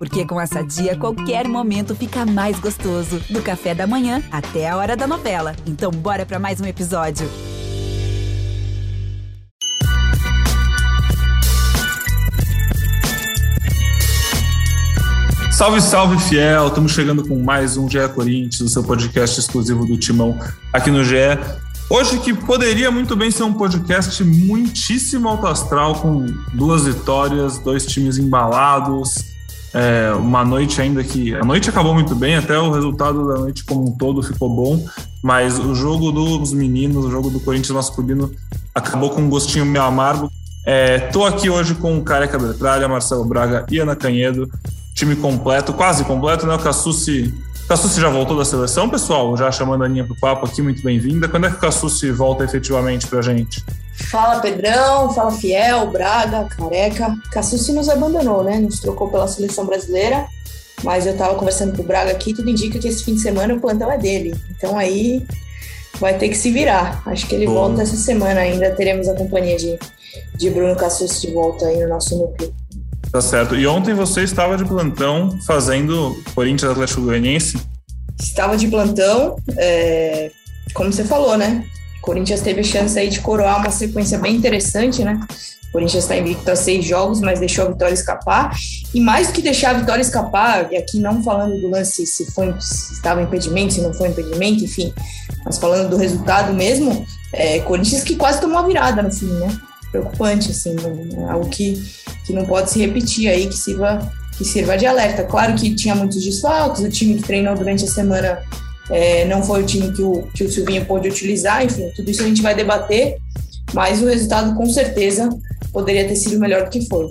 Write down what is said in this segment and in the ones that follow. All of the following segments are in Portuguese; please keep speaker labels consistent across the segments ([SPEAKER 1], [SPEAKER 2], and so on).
[SPEAKER 1] Porque com essa dia, qualquer momento fica mais gostoso. Do café da manhã até a hora da novela. Então, bora para mais um episódio.
[SPEAKER 2] Salve, salve, fiel! Estamos chegando com mais um GE Corinthians, o seu podcast exclusivo do Timão aqui no GE. Hoje que poderia muito bem ser um podcast muitíssimo alto astral, com duas vitórias, dois times embalados, é, uma noite ainda que. A noite acabou muito bem, até o resultado da noite como um todo ficou bom, mas o jogo dos meninos, o jogo do Corinthians masculino, acabou com um gostinho meio amargo. É, aqui hoje com o Careca Bertralha, Marcelo Braga e Ana Canhedo time completo, quase completo, né? O Cassucci. Cassucci já voltou da seleção, pessoal? Já chamando a Aninha pro papo aqui, muito bem-vinda. Quando é que o Cassucci volta efetivamente pra gente?
[SPEAKER 3] Fala Pedrão, fala Fiel, Braga, Careca. Cassucci nos abandonou, né? Nos trocou pela seleção brasileira. Mas eu tava conversando com o Braga aqui, tudo indica que esse fim de semana o plantão é dele. Então aí vai ter que se virar. Acho que ele Bom. volta essa semana ainda. Teremos a companhia de, de Bruno Cassucci de volta aí no nosso núcleo.
[SPEAKER 2] Tá certo. E ontem você estava de plantão fazendo Corinthians Atlético Goianiense?
[SPEAKER 3] Estava de plantão, é, como você falou, né? Corinthians teve a chance aí de coroar uma sequência bem interessante, né? O Corinthians está invicto a seis jogos, mas deixou a vitória escapar. E mais do que deixar a vitória escapar, e aqui não falando do lance se, foi, se estava impedimento, se não foi impedimento, enfim, mas falando do resultado mesmo, é, Corinthians que quase tomou a virada no fim, né? Preocupante, assim, né? algo que que não pode se repetir aí, que sirva, que sirva de alerta. Claro que tinha muitos desfalques, o time que treinou durante a semana é, não foi o time que o, que o Silvinho pôde utilizar, enfim, tudo isso a gente vai debater, mas o resultado com certeza poderia ter sido melhor do que foi.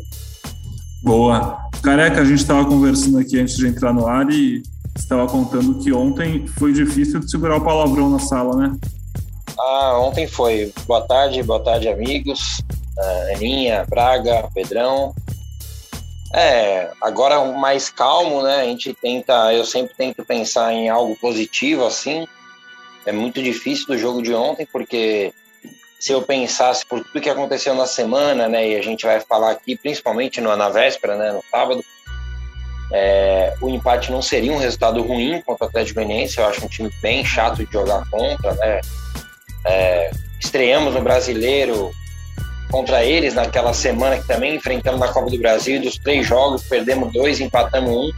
[SPEAKER 2] Boa. Careca, a gente estava conversando aqui antes de entrar no ar e estava contando que ontem foi difícil de segurar o palavrão na sala, né?
[SPEAKER 4] Ah, ontem foi. Boa tarde, boa tarde, amigos uh, Aninha, Braga, Pedrão. É, agora mais calmo, né? A gente tenta, eu sempre tento pensar em algo positivo assim. É muito difícil do jogo de ontem, porque se eu pensasse por tudo que aconteceu na semana, né, e a gente vai falar aqui, principalmente no, na véspera, né, no sábado, é, o empate não seria um resultado ruim contra o Atlético Goianiense. Eu acho um time bem chato de jogar contra, né? É, estreamos no Brasileiro contra eles naquela semana que também enfrentamos na Copa do Brasil. Dos três jogos, perdemos dois, empatamos um.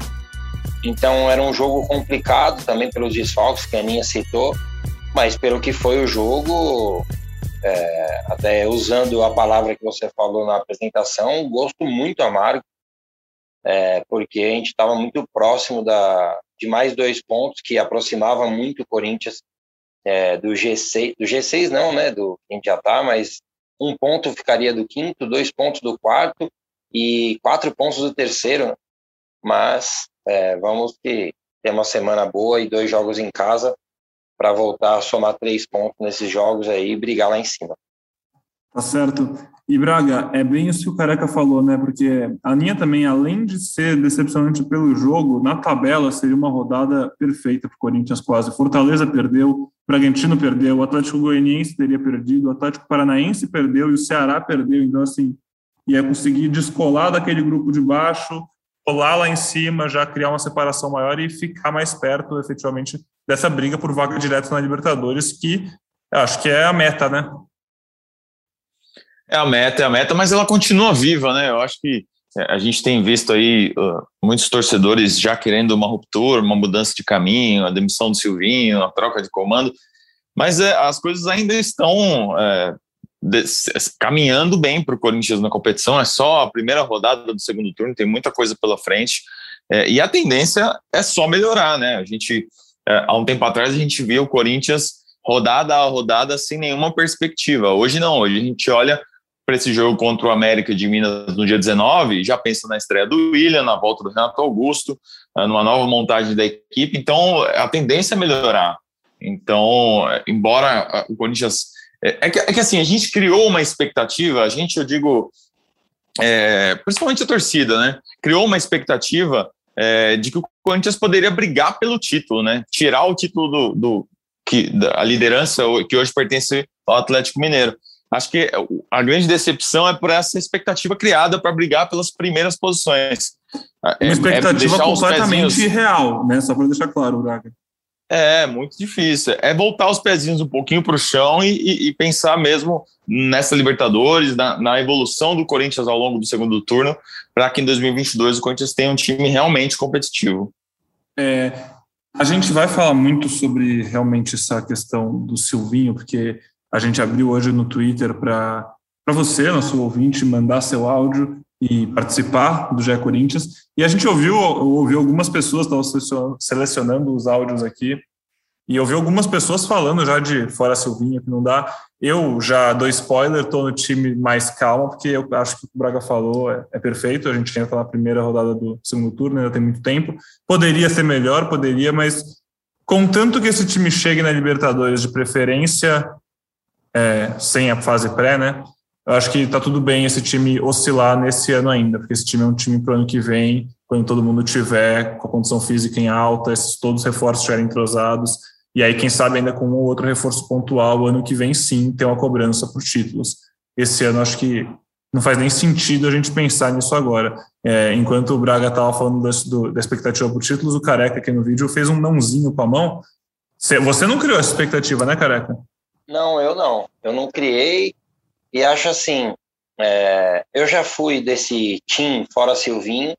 [SPEAKER 4] Então era um jogo complicado também pelos desfalques que a Aninha citou, mas pelo que foi o jogo, é, até usando a palavra que você falou na apresentação, gosto muito amargo, é, porque a gente estava muito próximo da, de mais dois pontos que aproximava muito o Corinthians é, do G6, do G6 não, né, do a já está, mas um ponto ficaria do quinto, dois pontos do quarto e quatro pontos do terceiro. Mas é, vamos que ter uma semana boa e dois jogos em casa para voltar a somar três pontos nesses jogos aí e brigar lá em cima.
[SPEAKER 2] Tá certo. E Braga, é bem isso que o Careca falou, né? Porque a linha também, além de ser decepcionante pelo jogo, na tabela seria uma rodada perfeita para o Corinthians quase. Fortaleza perdeu, Bragantino perdeu, o Atlético Goianiense teria perdido, o Atlético Paranaense perdeu e o Ceará perdeu. Então, assim, ia conseguir descolar daquele grupo de baixo, colar lá em cima, já criar uma separação maior e ficar mais perto, efetivamente, dessa briga por vaga direta na Libertadores, que acho que é a meta, né?
[SPEAKER 5] É a meta, é a meta, mas ela continua viva, né? Eu acho que é, a gente tem visto aí uh, muitos torcedores já querendo uma ruptura, uma mudança de caminho, a demissão do Silvinho, a troca de comando, mas é, as coisas ainda estão é, caminhando bem para o Corinthians na competição. É só a primeira rodada do segundo turno, tem muita coisa pela frente é, e a tendência é só melhorar, né? A gente é, há um tempo atrás a gente via o Corinthians rodada a rodada sem nenhuma perspectiva. Hoje não, hoje a gente olha para esse jogo contra o América de Minas no dia 19, já pensa na estreia do William, na volta do Renato Augusto, eh, numa nova montagem da equipe. Então, a tendência é melhorar. Então, embora eh, o Corinthians. É, é que, é que assim, a gente criou uma expectativa, a gente, eu digo, é, principalmente a torcida, né? Criou uma expectativa é, de que o Corinthians poderia brigar pelo título, né? Tirar o título do, do que a liderança que hoje pertence ao Atlético Mineiro. Acho que a grande decepção é por essa expectativa criada para brigar pelas primeiras posições.
[SPEAKER 2] É, Uma expectativa é completamente pezinhos... real, né? Só para deixar claro, Braga.
[SPEAKER 5] É, muito difícil. É voltar os pezinhos um pouquinho para o chão e, e, e, pensar mesmo nessa Libertadores, na, na, evolução do Corinthians ao longo do segundo turno, para que em 2022 o Corinthians tenha um time realmente competitivo.
[SPEAKER 2] É, a gente vai falar muito sobre realmente essa questão do Silvinho, porque a gente abriu hoje no Twitter para você, nosso ouvinte, mandar seu áudio e participar do GE Corinthians. E a gente ouviu, ouviu algumas pessoas, estão selecionando os áudios aqui, e ouviu algumas pessoas falando já de fora Silvinho, que não dá. Eu já dou spoiler, estou no time mais calmo, porque eu acho que o Braga falou é, é perfeito. A gente está na primeira rodada do segundo turno, ainda tem muito tempo. Poderia ser melhor, poderia, mas contanto que esse time chegue na Libertadores de preferência, é, sem a fase pré, né? eu acho que está tudo bem esse time oscilar nesse ano ainda, porque esse time é um time para o ano que vem, quando todo mundo tiver com a condição física em alta, esses todos os reforços estiverem entrosados, e aí, quem sabe, ainda com um ou outro reforço pontual, ano que vem sim ter uma cobrança por títulos. Esse ano acho que não faz nem sentido a gente pensar nisso agora. É, enquanto o Braga estava falando do, da expectativa por títulos, o Careca aqui no vídeo fez um nãozinho com a mão. Você não criou essa expectativa, né, Careca?
[SPEAKER 4] Não, eu não. Eu não criei. E acho assim, é, eu já fui desse time fora Silvinho,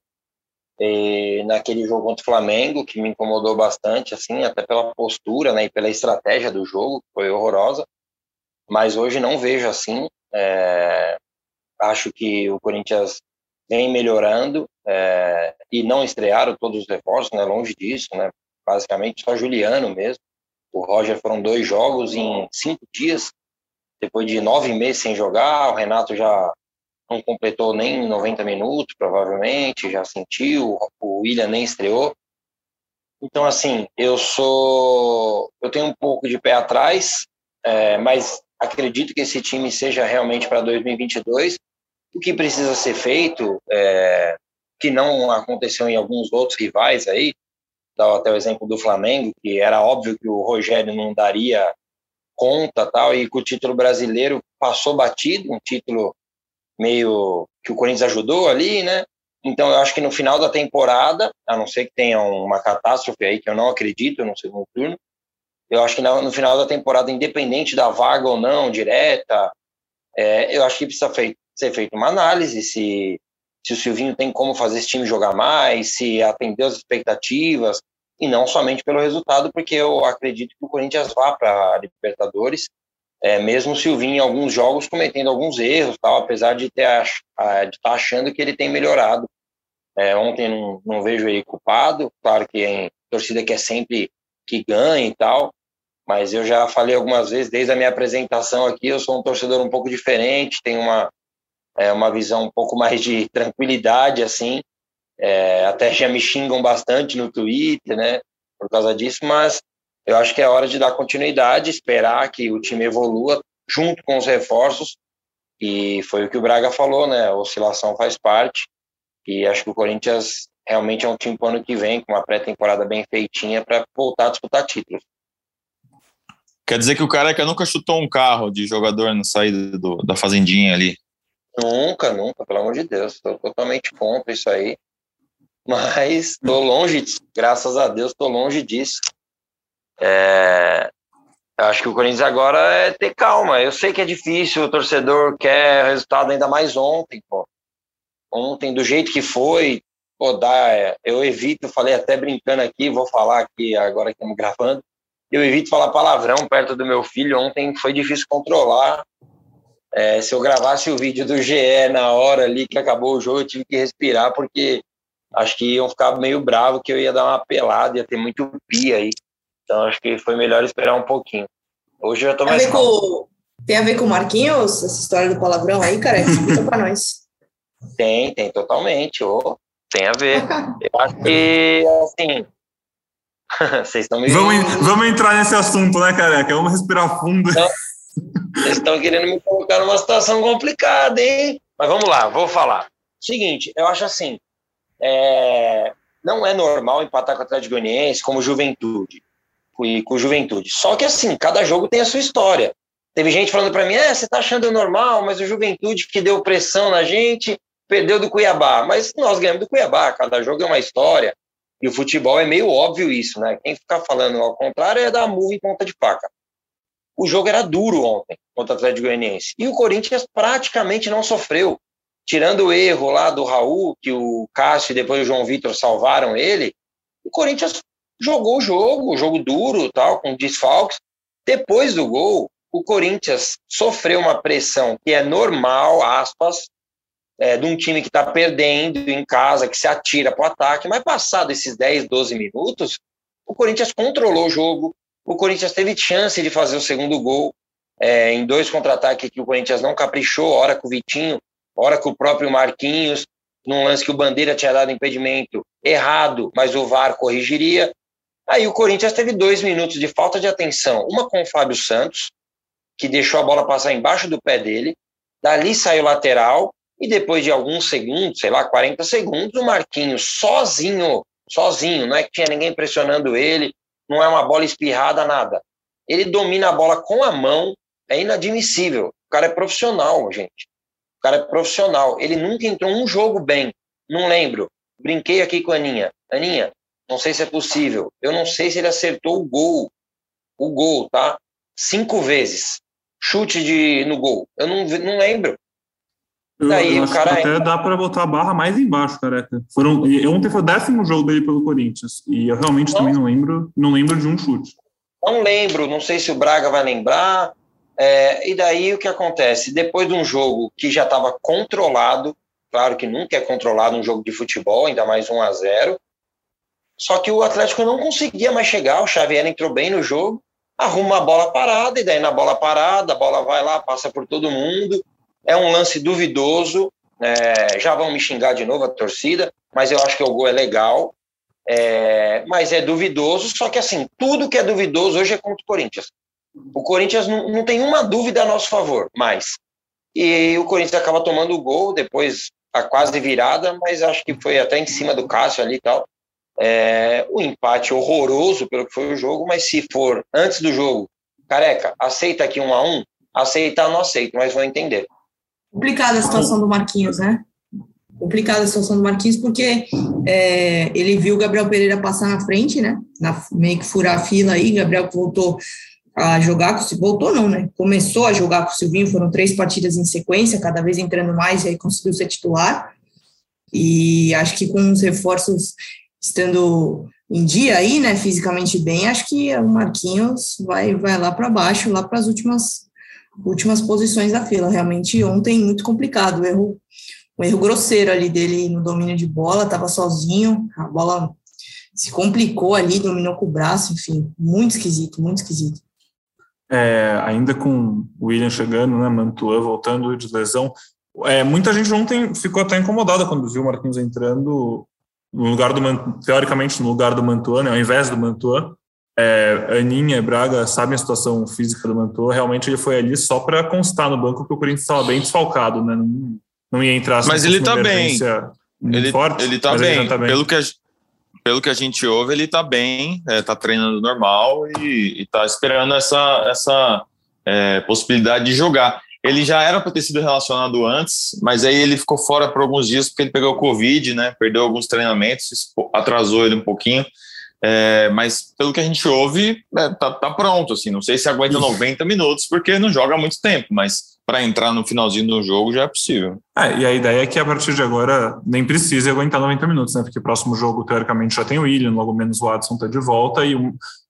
[SPEAKER 4] naquele jogo contra o Flamengo, que me incomodou bastante, assim, até pela postura né, e pela estratégia do jogo, que foi horrorosa. Mas hoje não vejo assim. É, acho que o Corinthians vem melhorando é, e não estrearam todos os reforços, né, longe disso, né, basicamente só Juliano mesmo. O Roger foram dois jogos em cinco dias, depois de nove meses sem jogar, o Renato já não completou nem 90 minutos, provavelmente, já sentiu, o William nem estreou. Então, assim, eu sou. Eu tenho um pouco de pé atrás, é, mas acredito que esse time seja realmente para 2022. O que precisa ser feito, é, que não aconteceu em alguns outros rivais aí, até o exemplo do Flamengo, que era óbvio que o Rogério não daria conta tal, e que o título brasileiro passou batido, um título meio que o Corinthians ajudou ali, né? Então eu acho que no final da temporada, a não ser que tenha uma catástrofe aí que eu não acredito no segundo turno, eu acho que no final da temporada, independente da vaga ou não, direta, é, eu acho que precisa fei ser feita uma análise se, se o Silvinho tem como fazer esse time jogar mais, se atendeu as expectativas, e não somente pelo resultado, porque eu acredito que o Corinthians vá para a Libertadores, é, mesmo o Silvinho em alguns jogos cometendo alguns erros, tal, apesar de estar tá achando que ele tem melhorado. É, ontem não, não, vejo ele culpado, claro que a torcida quer sempre que ganhe e tal, mas eu já falei algumas vezes, desde a minha apresentação aqui, eu sou um torcedor um pouco diferente, tenho uma, é, uma visão um pouco mais de tranquilidade, assim, é, até já me xingam bastante no Twitter, né, por causa disso, mas eu acho que é hora de dar continuidade, esperar que o time evolua junto com os reforços, e foi o que o Braga falou, né, a oscilação faz parte, e acho que o Corinthians realmente é um time para o ano que vem, com uma pré-temporada bem feitinha, para voltar a disputar títulos.
[SPEAKER 5] Quer dizer que o Careca nunca chutou um carro de jogador na saída do, da fazendinha ali?
[SPEAKER 4] Nunca, nunca, pelo amor de Deus. Estou totalmente contra isso aí mas estou longe, graças a Deus, estou longe disso. É, acho que o Corinthians agora é ter calma. Eu sei que é difícil, o torcedor quer resultado ainda mais ontem, pô. Ontem, do jeito que foi, pô, dá, é, eu evito, falei até brincando aqui, vou falar aqui agora que estamos gravando, eu evito falar palavrão perto do meu filho. Ontem foi difícil controlar. É, se eu gravasse o vídeo do GE na hora ali que acabou o jogo, eu tive que respirar, porque acho que iam ficar meio bravo que eu ia dar uma pelada, ia ter muito pi aí. Então acho que foi melhor esperar um pouquinho. Hoje eu já tô mais.
[SPEAKER 3] Tem a ver com, tem a ver com o Marquinhos, essa história do palavrão aí, cara? Explica pra nós.
[SPEAKER 4] Tem, tem totalmente. Oh, tem a ver. eu acho que, assim. Vocês estão me.
[SPEAKER 2] Vamos, vamos entrar nesse assunto, né, careca? Vamos respirar fundo.
[SPEAKER 4] Então, vocês estão querendo me colocar numa situação complicada, hein? Mas vamos lá, vou falar. Seguinte, eu acho assim, é, não é normal empatar com o Atlético Goianiense como Juventude e com Juventude. Só que assim, cada jogo tem a sua história. Teve gente falando para mim, é, você tá achando normal, mas o Juventude que deu pressão na gente, perdeu do Cuiabá, mas nós ganhamos do Cuiabá, cada jogo é uma história. E o futebol é meio óbvio isso, né? Quem ficar falando ao contrário é dar murro em ponta de faca. O jogo era duro ontem contra o Atlético Goianiense. E o Corinthians praticamente não sofreu. Tirando o erro lá do Raul, que o Cássio e depois o João Vitor salvaram ele, o Corinthians jogou o jogo, o jogo duro, tal, com desfalques. Depois do gol, o Corinthians sofreu uma pressão que é normal, aspas, é, de um time que está perdendo em casa, que se atira para o ataque, mas passado esses 10, 12 minutos, o Corinthians controlou o jogo, o Corinthians teve chance de fazer o segundo gol, é, em dois contra-ataques que o Corinthians não caprichou, hora com o Vitinho, hora com o próprio Marquinhos, num lance que o Bandeira tinha dado impedimento errado, mas o VAR corrigiria. Aí o Corinthians teve dois minutos de falta de atenção, uma com o Fábio Santos, que deixou a bola passar embaixo do pé dele, dali saiu lateral, e depois de alguns segundos, sei lá, 40 segundos, o Marquinhos sozinho, sozinho, não é que tinha ninguém pressionando ele, não é uma bola espirrada, nada. Ele domina a bola com a mão, é inadmissível. O cara é profissional, gente. O cara é profissional. Ele nunca entrou um jogo bem. Não lembro. Brinquei aqui com a Aninha. Aninha, não sei se é possível. Eu não sei se ele acertou o gol. O gol, tá? Cinco vezes. Chute de, no gol. Eu não, não lembro.
[SPEAKER 2] Daí eu o cara. até dá para botar a barra mais embaixo, careca. Foram, ontem foi o décimo jogo dele pelo Corinthians. E eu realmente não, também não lembro, não lembro de um chute.
[SPEAKER 4] Não lembro, não sei se o Braga vai lembrar. É, e daí o que acontece? Depois de um jogo que já estava controlado, claro que nunca é controlado um jogo de futebol, ainda mais 1 a 0 Só que o Atlético não conseguia mais chegar, o Xavier entrou bem no jogo, arruma a bola parada, e daí na bola parada, a bola vai lá, passa por todo mundo é um lance duvidoso. É, já vão me xingar de novo a torcida, mas eu acho que o gol é legal. É, mas é duvidoso, só que assim, tudo que é duvidoso hoje é contra o Corinthians. O Corinthians não, não tem uma dúvida a nosso favor, mais. E o Corinthians acaba tomando o gol, depois a quase virada, mas acho que foi até em cima do Cássio ali e tal. É, o empate horroroso pelo que foi o jogo, mas se for antes do jogo, careca, aceita aqui um a um, aceitar não aceito, mas vou entender.
[SPEAKER 3] Complicada a situação do Marquinhos, né? Complicada a situação do Marquinhos, porque é, ele viu o Gabriel Pereira passar na frente, né? Na, meio que furar a fila aí. Gabriel voltou a jogar com voltou não, né? Começou a jogar com o Silvinho, foram três partidas em sequência, cada vez entrando mais, e aí conseguiu ser titular. E acho que com os reforços estando em dia aí, né, fisicamente bem, acho que o Marquinhos vai, vai lá para baixo, lá para as últimas últimas posições da fila. Realmente ontem muito complicado, erro, um erro grosseiro ali dele no domínio de bola, estava sozinho, a bola se complicou ali, dominou com o braço, enfim, muito esquisito, muito esquisito.
[SPEAKER 2] É, ainda com o William chegando, né, Mantua voltando de lesão, é, muita gente ontem ficou até incomodada quando viu o Marquinhos entrando no lugar do teoricamente no lugar do Mantua, né, ao invés do Mantua, é, Aninha Braga sabem a situação física do Mantua, realmente ele foi ali só para constar no banco que o Corinthians estava bem desfalcado, né? Não, não ia entrar
[SPEAKER 5] Mas ele está bem. Ele, forte, ele está bem. Ele tá bem. Pelo que, a, pelo que a gente ouve, ele está bem, está é, treinando normal e está esperando essa, essa é, possibilidade de jogar. Ele já era para ter sido relacionado antes, mas aí ele ficou fora por alguns dias porque ele pegou Covid, né? Perdeu alguns treinamentos, atrasou ele um pouquinho. É, mas pelo que a gente ouve, é, tá, tá, pronto. Assim, não sei se aguenta 90 minutos, porque não joga há muito tempo, mas para entrar no finalzinho do jogo já é possível.
[SPEAKER 2] É, e a ideia é que a partir de agora nem precise aguentar 90 minutos, né? Porque o próximo jogo, teoricamente, já tem o William, logo menos o Adson tá de volta, e,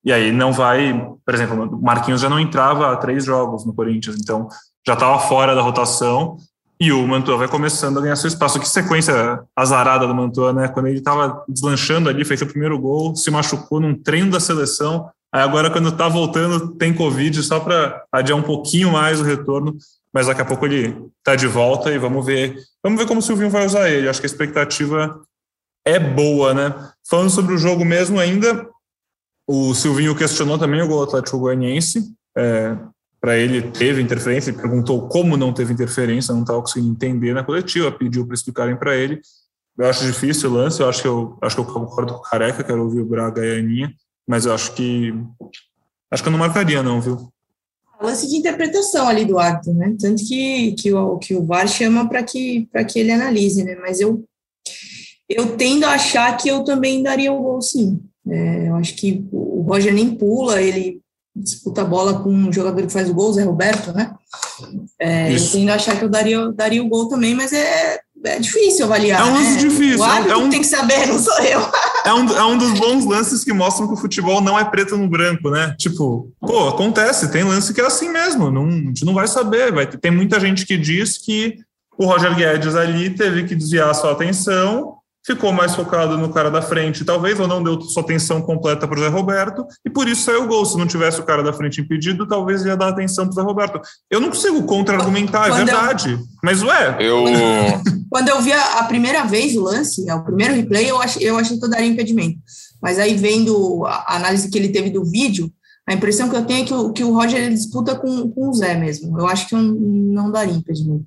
[SPEAKER 2] e aí não vai. Por exemplo, o Marquinhos já não entrava há três jogos no Corinthians, então já estava fora da rotação e o Mantua vai começando a ganhar seu espaço. Que sequência azarada do Mantua, né? Quando ele estava deslanchando ali, fez o primeiro gol, se machucou num treino da seleção. Aí agora, quando está voltando, tem Covid, só para adiar um pouquinho mais o retorno. Mas daqui a pouco ele está de volta e vamos ver. Vamos ver como o Silvinho vai usar ele. Acho que a expectativa é boa, né? Falando sobre o jogo mesmo ainda, o Silvinho questionou também o gol Atlético Goianiense. É, para ele teve interferência, ele perguntou como não teve interferência, não estava conseguindo entender na coletiva, pediu para explicarem para ele. Eu acho difícil o lance, eu acho que eu acho que eu concordo com o Careca, quero ouvir o Braga e a Aninha, mas eu acho que acho que eu não marcaria não, viu?
[SPEAKER 3] lance de interpretação ali do árbitro, né? Tanto que, que, o, que o VAR chama para que, que ele analise, né? Mas eu, eu tendo a achar que eu também daria o gol, sim. É, eu acho que o Roger nem pula, ele disputa a bola com um jogador que faz o gol, o Zé Roberto, né? É, eu tendo a achar que eu daria, daria o gol também, mas é, é difícil avaliar.
[SPEAKER 2] É um lance
[SPEAKER 3] né?
[SPEAKER 2] difícil.
[SPEAKER 3] O árbitro
[SPEAKER 2] é um,
[SPEAKER 3] tem que saber, não sou eu.
[SPEAKER 2] É um, é um dos bons lances que mostram que o futebol não é preto no branco, né? Tipo, pô, acontece, tem lance que é assim mesmo, não, a gente não vai saber. Vai, tem muita gente que diz que o Roger Guedes ali teve que desviar a sua atenção ficou mais focado no cara da frente, talvez, ou não deu sua atenção completa para o Zé Roberto, e por isso saiu o gol. Se não tivesse o cara da frente impedido, talvez ia dar atenção para o Zé Roberto. Eu não consigo contra-argumentar, é verdade. Eu, mas, ué.
[SPEAKER 5] Eu...
[SPEAKER 3] Quando eu vi a, a, primeira vez o lance, o primeiro replay, eu achei, eu achei que eu daria impedimento. Mas aí, vendo a análise que ele teve do vídeo, a impressão que eu tenho é que o, que o Roger ele disputa com, com o Zé mesmo. Eu acho que eu não daria impedimento.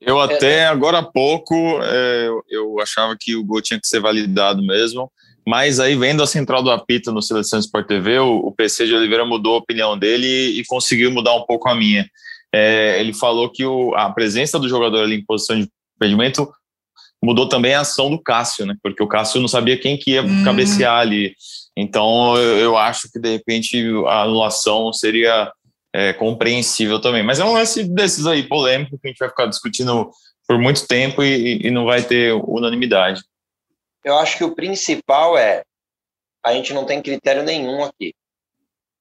[SPEAKER 5] Eu até agora há pouco é, eu achava que o gol tinha que ser validado mesmo, mas aí vendo a central do apito no Seleção Sport TV, o, o PC de Oliveira mudou a opinião dele e, e conseguiu mudar um pouco a minha. É, ele falou que o, a presença do jogador ali em posição de impedimento mudou também a ação do Cássio, né? Porque o Cássio não sabia quem que ia hum. cabecear ali. Então eu, eu acho que de repente a anulação seria é, compreensível também. Mas é um lance desses aí, polêmico, que a gente vai ficar discutindo por muito tempo e, e não vai ter unanimidade.
[SPEAKER 4] Eu acho que o principal é a gente não tem critério nenhum aqui.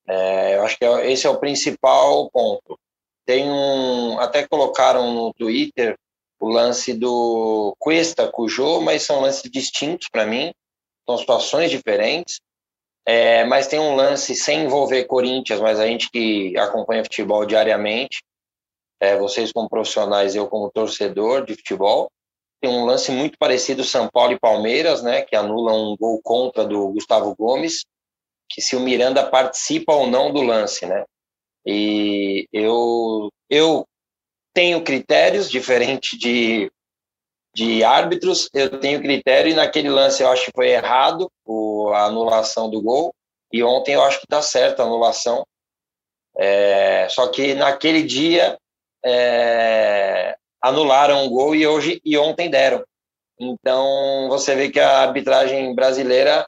[SPEAKER 4] É, eu acho que é, esse é o principal ponto. Tem um, até colocaram no Twitter o lance do Cuesta com o Jô, mas são lances distintos para mim, são situações diferentes. É, mas tem um lance sem envolver Corinthians, mas a gente que acompanha futebol diariamente, é, vocês como profissionais, eu como torcedor de futebol, tem um lance muito parecido São Paulo e Palmeiras, né, que anula um gol contra do Gustavo Gomes, que se o Miranda participa ou não do lance, né? E eu eu tenho critérios diferentes de de árbitros, eu tenho critério, e naquele lance eu acho que foi errado o, a anulação do gol, e ontem eu acho que está certa a anulação. É, só que naquele dia é, anularam o gol e hoje e ontem deram. Então você vê que a arbitragem brasileira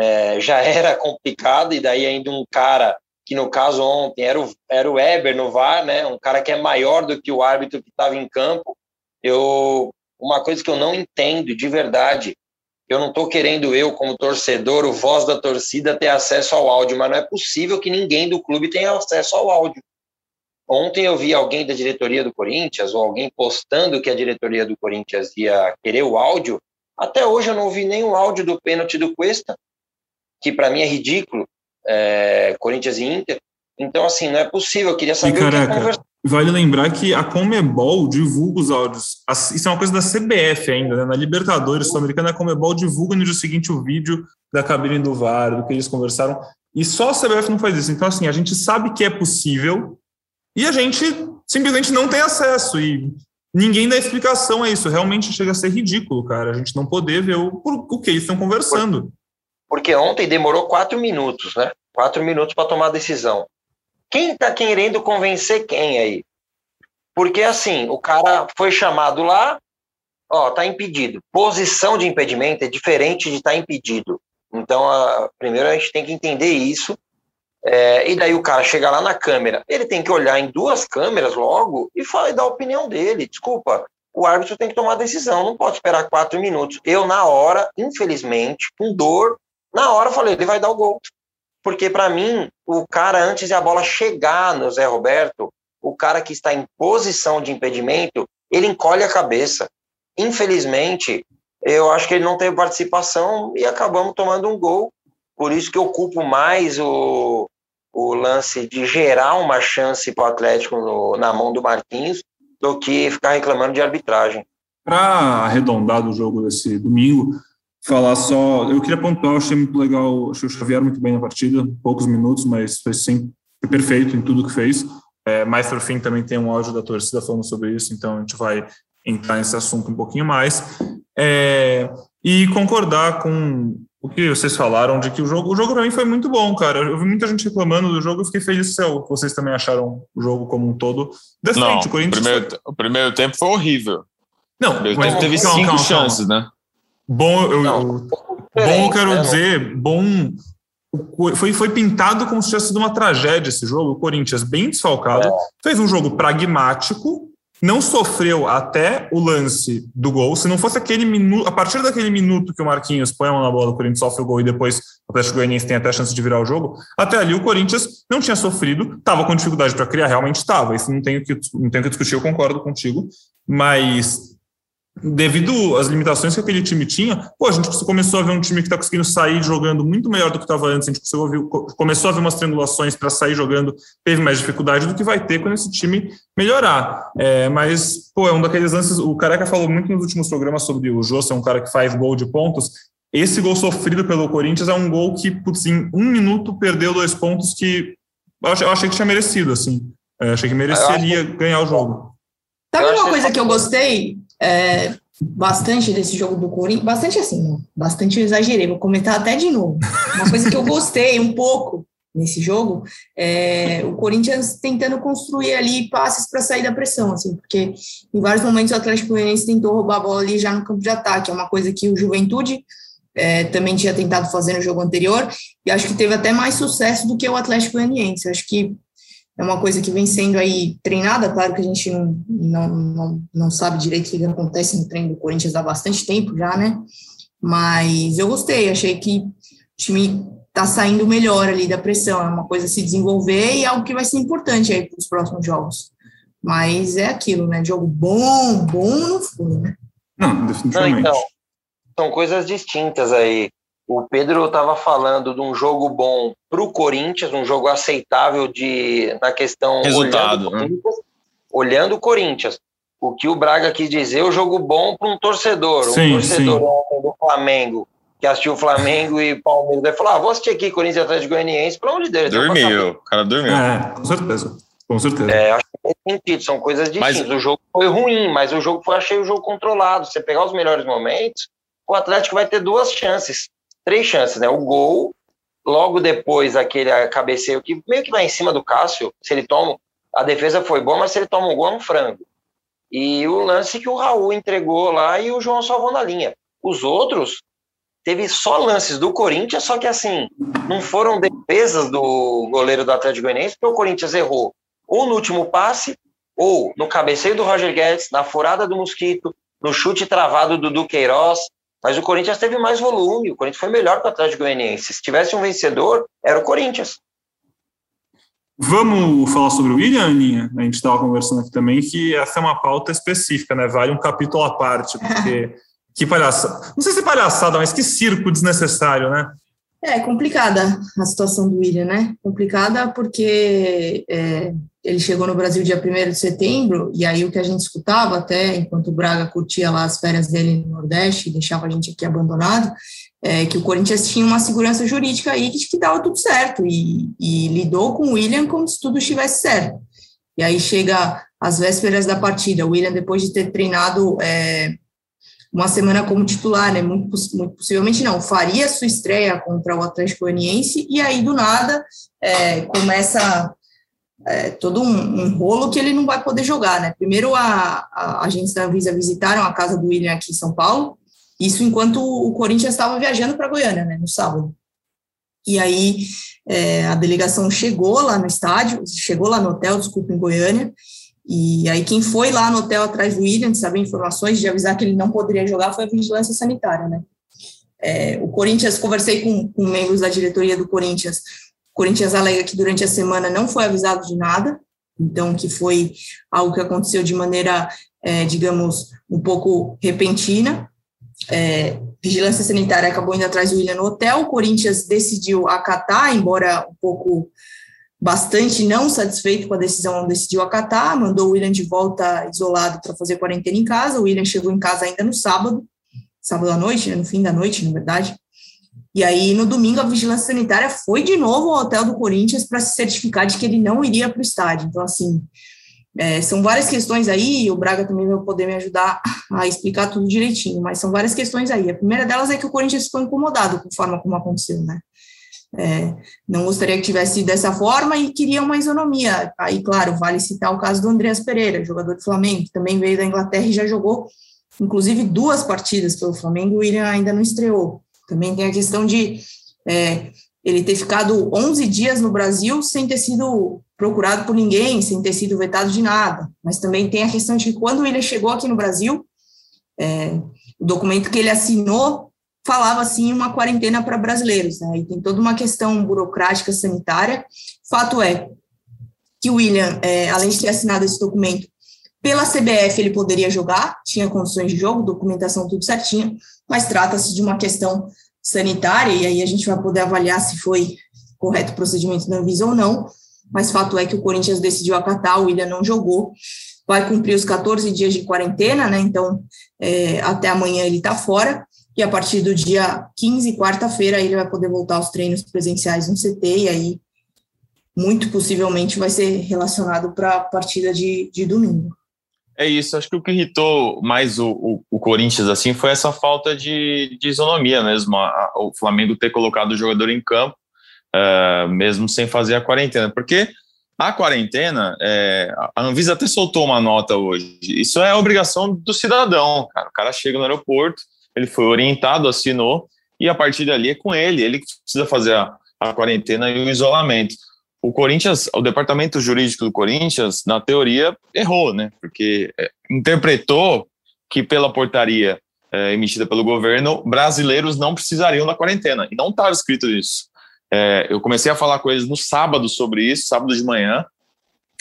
[SPEAKER 4] é, já era complicada, e daí ainda um cara que no caso ontem era o, era o Weber no VAR, né, um cara que é maior do que o árbitro que estava em campo. Eu uma coisa que eu não entendo de verdade. Eu não estou querendo eu, como torcedor, o voz da torcida, ter acesso ao áudio, mas não é possível que ninguém do clube tenha acesso ao áudio. Ontem eu vi alguém da diretoria do Corinthians, ou alguém postando que a diretoria do Corinthians ia querer o áudio. Até hoje eu não ouvi nenhum áudio do pênalti do Cuesta, que para mim é ridículo, é, Corinthians e Inter. Então, assim, não é possível. Eu queria saber e,
[SPEAKER 2] caraca, o que conversar. Vale lembrar que a Comebol divulga os áudios. Isso é uma coisa da CBF ainda, né? Na Libertadores Sul-Americana, a Comebol divulga no dia seguinte o vídeo da cabine do VAR, do que eles conversaram. E só a CBF não faz isso. Então, assim, a gente sabe que é possível e a gente simplesmente não tem acesso. E ninguém dá explicação a isso. Realmente chega a ser ridículo, cara. A gente não poder ver o, o que eles estão conversando.
[SPEAKER 4] Porque ontem demorou quatro minutos, né? Quatro minutos para tomar a decisão. Quem está querendo convencer quem aí? Porque assim, o cara foi chamado lá, ó, tá impedido. Posição de impedimento é diferente de estar tá impedido. Então, a, primeiro a gente tem que entender isso. É, e daí o cara chega lá na câmera, ele tem que olhar em duas câmeras logo e, fala, e dar a opinião dele. Desculpa, o árbitro tem que tomar decisão, não pode esperar quatro minutos. Eu, na hora, infelizmente, com dor, na hora falei, ele vai dar o gol porque para mim, o cara, antes de a bola chegar no Zé Roberto, o cara que está em posição de impedimento, ele encolhe a cabeça. Infelizmente, eu acho que ele não teve participação e acabamos tomando um gol. Por isso que eu ocupo mais o, o lance de gerar uma chance para o Atlético no, na mão do Marquinhos do que ficar reclamando de arbitragem.
[SPEAKER 2] Para arredondar do jogo desse domingo, falar só. Eu queria pontuar, achei muito legal, achei o Xavier muito bem na partida, poucos minutos, mas foi sempre perfeito em tudo que fez. É, mais para o fim também tem um áudio da torcida falando sobre isso, então a gente vai entrar nesse assunto um pouquinho mais. É, e concordar com o que vocês falaram de que o jogo, o jogo para mim foi muito bom, cara. Eu vi muita gente reclamando do jogo, eu fiquei feliz se vocês também acharam o jogo como um todo decente.
[SPEAKER 5] Não, o, Corinthians primeiro, foi... o primeiro tempo foi horrível.
[SPEAKER 2] Não,
[SPEAKER 5] mas teve cinco calma, chances, calma. né?
[SPEAKER 2] Bom, eu, eu bom, eu quero né? dizer, bom. Foi, foi pintado como se tivesse sido uma tragédia esse jogo. O Corinthians, bem desfalcado, é. fez um jogo pragmático, não sofreu até o lance do gol. Se não fosse aquele minuto, a partir daquele minuto que o Marquinhos põe a mão na bola, o Corinthians sofre o gol e depois o Atlético Goianiense tem até a chance de virar o jogo. Até ali o Corinthians não tinha sofrido, estava com dificuldade para criar, realmente estava. Isso não tenho que não tenho que discutir, eu concordo contigo. Mas devido às limitações que aquele time tinha, pô, a gente começou a ver um time que está conseguindo sair jogando muito melhor do que estava antes, a gente ver, começou a ver umas triangulações para sair jogando, teve mais dificuldade do que vai ter quando esse time melhorar. É, mas, pô, é um daqueles lances, o Careca falou muito nos últimos programas sobre o Jô ser um cara que faz gol de pontos, esse gol sofrido pelo Corinthians é um gol que, putz, em um minuto perdeu dois pontos que eu achei, que tinha merecido, assim, eu é, achei que mereceria ganhar o jogo.
[SPEAKER 3] Sabe uma coisa que eu gostei? É, bastante desse jogo do Corinthians, bastante assim, bastante eu exagerei, vou comentar até de novo. Uma coisa que eu gostei um pouco nesse jogo é o Corinthians tentando construir ali passes para sair da pressão, assim, porque em vários momentos o Atlético Goianiense tentou roubar a bola ali já no campo de ataque, é uma coisa que o Juventude é, também tinha tentado fazer no jogo anterior, e acho que teve até mais sucesso do que o Atlético Goianiense. Acho que é uma coisa que vem sendo aí treinada, claro que a gente não, não, não, não sabe direito o que acontece no treino do Corinthians há bastante tempo já, né? Mas eu gostei, achei que o time está saindo melhor ali da pressão, é uma coisa a se desenvolver e é algo que vai ser importante aí para os próximos jogos. Mas é aquilo, né? Jogo bom, bom não foi, né?
[SPEAKER 2] Não, definitivamente. Não, então,
[SPEAKER 4] são coisas distintas aí. O Pedro estava falando de um jogo bom para o Corinthians, um jogo aceitável de na questão
[SPEAKER 5] resultado,
[SPEAKER 4] olhando, né? olhando o Corinthians. O que o Braga quis dizer, o jogo bom para um torcedor, sim, um torcedor sim. do Flamengo que assistiu o Flamengo e Palmeiras, vai falar, ah, vou assistir aqui Corinthians e Atlético Goianiense, para onde dele?
[SPEAKER 5] Dormiu, o cara dormiu.
[SPEAKER 2] É, com certeza, com certeza.
[SPEAKER 4] É, acho que tem sentido, são coisas distintas. Mas... O jogo foi ruim, mas o jogo foi, achei o jogo controlado. Você pegar os melhores momentos, o Atlético vai ter duas chances três chances, né? O gol, logo depois aquele cabeceio que meio que vai em cima do Cássio, se ele toma, a defesa foi boa, mas se ele toma um gol é um frango. E o lance que o Raul entregou lá e o João salvou na linha. Os outros, teve só lances do Corinthians, só que assim, não foram defesas do goleiro do Atlético Goianiense, porque o Corinthians errou ou no último passe, ou no cabeceio do Roger Guedes, na furada do Mosquito, no chute travado do Duqueiroz, mas o Corinthians teve mais volume, o Corinthians foi melhor que o Atlético Goianiense. Se tivesse um vencedor, era o Corinthians.
[SPEAKER 2] Vamos falar sobre o William, Aninha? A gente estava conversando aqui também que essa é uma pauta específica, né? Vale um capítulo à parte, porque que palhaçada. Não sei se palhaçada, mas que circo desnecessário, né?
[SPEAKER 3] É complicada a situação do William, né? Complicada porque é, ele chegou no Brasil dia 1 de setembro, e aí o que a gente escutava até, enquanto o Braga curtia lá as férias dele no Nordeste e deixava a gente aqui abandonado, é que o Corinthians tinha uma segurança jurídica aí que, que dava tudo certo, e, e lidou com o William como se tudo estivesse certo. E aí chega às vésperas da partida, o William, depois de ter treinado é, uma semana como titular, né, muito, muito, possivelmente não, faria sua estreia contra o Atlético Goianiense, e aí do nada é, começa é, todo um, um, rolo que ele não vai poder jogar, né? Primeiro, a, a agentes da Anvisa visitaram a casa do William aqui em São Paulo, isso enquanto o Corinthians estava viajando para Goiânia, né, no sábado. E aí é, a delegação chegou lá no estádio, chegou lá no hotel, desculpa, em Goiânia, e aí quem foi lá no hotel atrás do William, de saber informações, de avisar que ele não poderia jogar, foi a vigilância sanitária, né? É, o Corinthians, conversei com, com membros da diretoria do Corinthians, Corinthians alega que durante a semana não foi avisado de nada, então que foi algo que aconteceu de maneira, é, digamos, um pouco repentina. É, vigilância sanitária acabou indo atrás do William no hotel, o Corinthians decidiu acatar, embora um pouco bastante não satisfeito com a decisão, decidiu acatar, mandou o William de volta isolado para fazer quarentena em casa. O William chegou em casa ainda no sábado, sábado à noite, né, no fim da noite, na verdade. E aí, no domingo, a vigilância sanitária foi de novo ao hotel do Corinthians para se certificar de que ele não iria para o estádio. Então, assim, É, são várias questões aí, o Braga também vai poder me ajudar a explicar tudo direitinho, mas são várias questões aí. A primeira delas é que o Corinthians ficou incomodado com a forma como aconteceu, né? É, não gostaria que tivesse dessa forma e queria uma isonomia. Aí, claro, vale citar o caso do Andreas Pereira, jogador do Flamengo, que também veio da Inglaterra e já jogou, inclusive, duas partidas pelo Flamengo, o William ainda não estreou. Também tem a questão de é, ele ter ficado 11 dias no Brasil sem ter sido procurado por ninguém, sem ter sido vetado de nada. Mas também tem a questão de que quando ele chegou aqui no Brasil, é, o documento que ele assinou falava assim uma quarentena para brasileiros, né? E tem toda uma questão burocrática sanitária. Fato é que o William, é, além de ter assinado esse documento pela CBF, ele poderia jogar, tinha condições de jogo, documentação tudo certinho, mas trata-se de uma questão sanitária e aí a gente vai poder avaliar se foi correto o procedimento da Anvisa ou não. Mas fato é que o Corinthians decidiu acatar, o William não jogou, vai cumprir os 14 dias de quarentena, né? Então, é, até amanhã ele está fora e a partir do dia 15, quarta-feira, ele vai poder voltar aos treinos presenciais no CT, e aí, muito possivelmente, vai ser relacionado para a partida de, de domingo.
[SPEAKER 5] É isso, acho que o que irritou mais o, o, o Corinthians assim foi essa falta de, de isonomia mesmo, a, a, o Flamengo ter colocado o jogador em campo, uh, mesmo sem fazer a quarentena, porque a quarentena, é, a Anvisa até soltou uma nota hoje, isso é obrigação do cidadão, cara, o cara chega no aeroporto, ele foi orientado, assinou, e a partir dali é com ele, ele precisa fazer a, a quarentena e o isolamento. O Corinthians, o departamento jurídico do Corinthians, na teoria, errou, né? Porque é, interpretou que pela portaria é, emitida pelo governo, brasileiros não precisariam da quarentena. E não estava escrito isso. É, eu comecei a falar com eles no sábado sobre isso, sábado de manhã,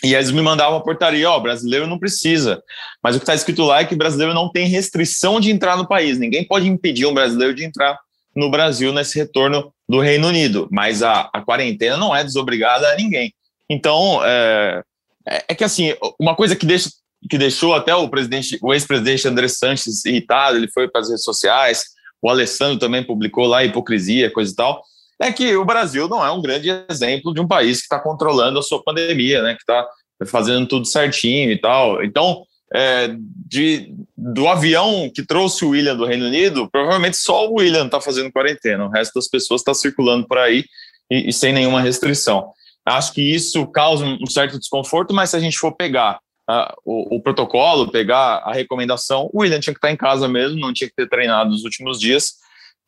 [SPEAKER 5] e eles me mandavam a portaria, ó, brasileiro não precisa. Mas o que está escrito lá é que brasileiro não tem restrição de entrar no país. Ninguém pode impedir um brasileiro de entrar no Brasil nesse retorno do Reino Unido. Mas a, a quarentena não é desobrigada a ninguém. Então, é, é, é que assim, uma coisa que, deixa, que deixou até o presidente, o ex-presidente André Sanches irritado, ele foi para as redes sociais, o Alessandro também publicou lá hipocrisia, coisa e tal é que o Brasil não é um grande exemplo de um país que está controlando a sua pandemia, né? Que está fazendo tudo certinho e tal. Então, é, de, do avião que trouxe o William do Reino Unido, provavelmente só o William está fazendo quarentena, o resto das pessoas está circulando por aí e, e, sem nenhuma restrição. Acho que isso causa um certo desconforto, mas se a gente for pegar uh, o, o, protocolo, pegar a recomendação, o William tinha que estar tá em casa mesmo, não tinha que ter treinado nos últimos dias,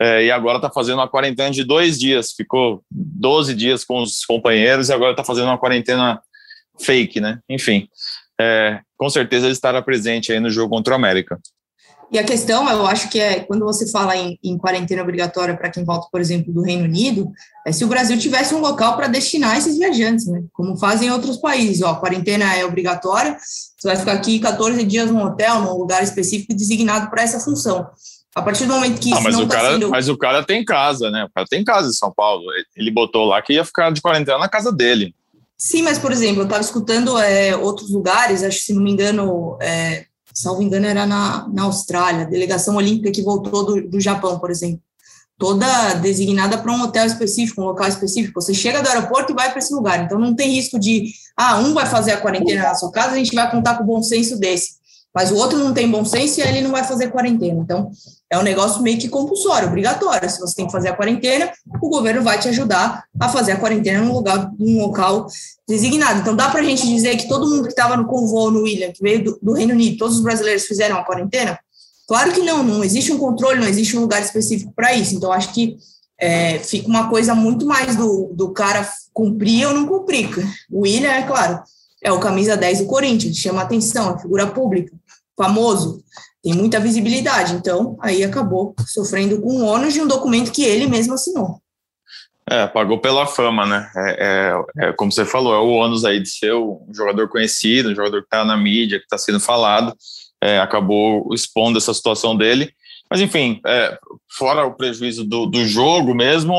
[SPEAKER 5] é, e agora está fazendo uma quarentena de dois dias, ficou 12 dias com os companheiros e agora está fazendo uma quarentena fake, né? Enfim, é, com certeza ele estará presente aí no jogo contra o América.
[SPEAKER 3] E a questão, eu acho que é quando você fala em, em quarentena obrigatória para quem volta, por exemplo, do Reino Unido, é se o Brasil tivesse um local para destinar esses viajantes, né? Como fazem outros países. Ó, a quarentena é obrigatória, você vai ficar aqui 14 dias num hotel, num lugar específico designado para essa função. A partir do momento que
[SPEAKER 5] ah, mas o tá cara, sendo... Mas o cara tem casa, né? O cara tem casa em São Paulo. Ele botou lá que ia ficar de quarentena na casa dele.
[SPEAKER 3] Sim, mas, por exemplo, eu estava escutando é, outros lugares, acho que, se não me engano, é, salvo engano, era na, na Austrália, delegação olímpica que voltou do, do Japão, por exemplo. Toda designada para um hotel específico, um local específico. Você chega do aeroporto e vai para esse lugar. Então, não tem risco de, ah, um vai fazer a quarentena na sua casa, a gente vai contar com o bom senso desse mas o outro não tem bom senso e ele não vai fazer quarentena. Então, é um negócio meio que compulsório, obrigatório. Se você tem que fazer a quarentena, o governo vai te ajudar a fazer a quarentena num, lugar, num local designado. Então, dá para a gente dizer que todo mundo que estava no convô no William, que veio do, do, Reino Unido, todos os brasileiros fizeram a quarentena? Claro que não, não existe um controle, não existe um lugar específico para isso. Então, acho que é, fica uma coisa muito mais do, do cara cumprir ou não cumprir. O William, é claro, é o camisa 10 do Corinthians, chama atenção, é figura pública, famoso, tem muita visibilidade. Então, aí acabou sofrendo com o ônus de um documento que ele mesmo assinou.
[SPEAKER 5] É, pagou pela fama, né? É, é, é, como você falou, é o ônus aí de ser um jogador conhecido, um jogador que está na mídia, que está sendo falado, é, acabou expondo essa situação dele. Mas, enfim, é, fora o prejuízo do, do jogo mesmo,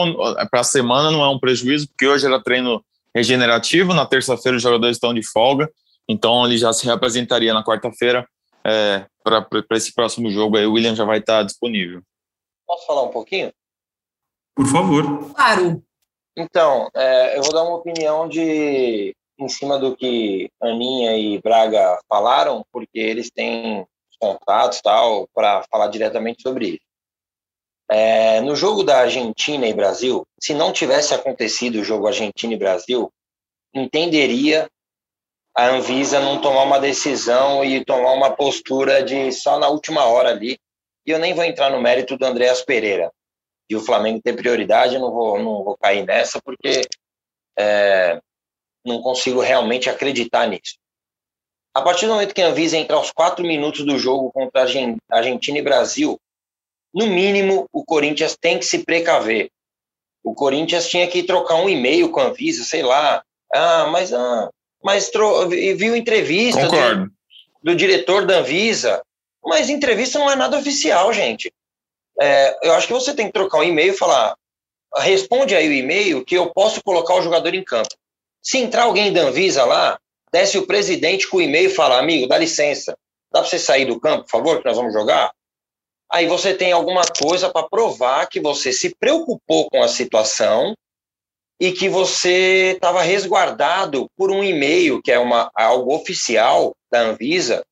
[SPEAKER 5] para a semana não é um prejuízo, porque hoje era treino regenerativo. Na terça-feira os jogadores estão de folga, então ele já se representaria na quarta-feira é, para esse próximo jogo. Aí o William já vai estar disponível.
[SPEAKER 4] Posso falar um pouquinho?
[SPEAKER 2] Por favor.
[SPEAKER 3] Claro.
[SPEAKER 4] Então, é, eu vou dar uma opinião de em cima do que Aninha e Braga falaram, porque eles têm contatos tal para falar diretamente sobre isso. É, no jogo da Argentina e Brasil, se não tivesse acontecido o jogo Argentina e Brasil, entenderia a Anvisa não tomar uma decisão e tomar uma postura de só na última hora ali. E eu nem vou entrar no mérito do Andréas Pereira. E o Flamengo ter prioridade, eu não vou, não vou cair nessa, porque é, não consigo realmente acreditar nisso. A partir do momento que a Anvisa entra aos quatro minutos do jogo contra a Argentina e Brasil, no mínimo, o Corinthians tem que se precaver. O Corinthians tinha que trocar um e-mail com a Anvisa, sei lá. Ah, mas, ah, mas viu entrevista do, do, diretor da Anvisa. Mas entrevista não é nada oficial, gente. É, eu acho que você tem que trocar um e-mail e falar: responde aí o e-mail que eu posso colocar o jogador em campo. Se entrar alguém da Anvisa lá, desce o presidente com o e-mail e fala: amigo, dá licença, dá para você sair do campo, por favor, que nós vamos jogar? aí você tem alguma coisa para provar que você se preocupou com a situação e que você estava resguardado por um e-mail, que é uma, algo oficial da Anvisa,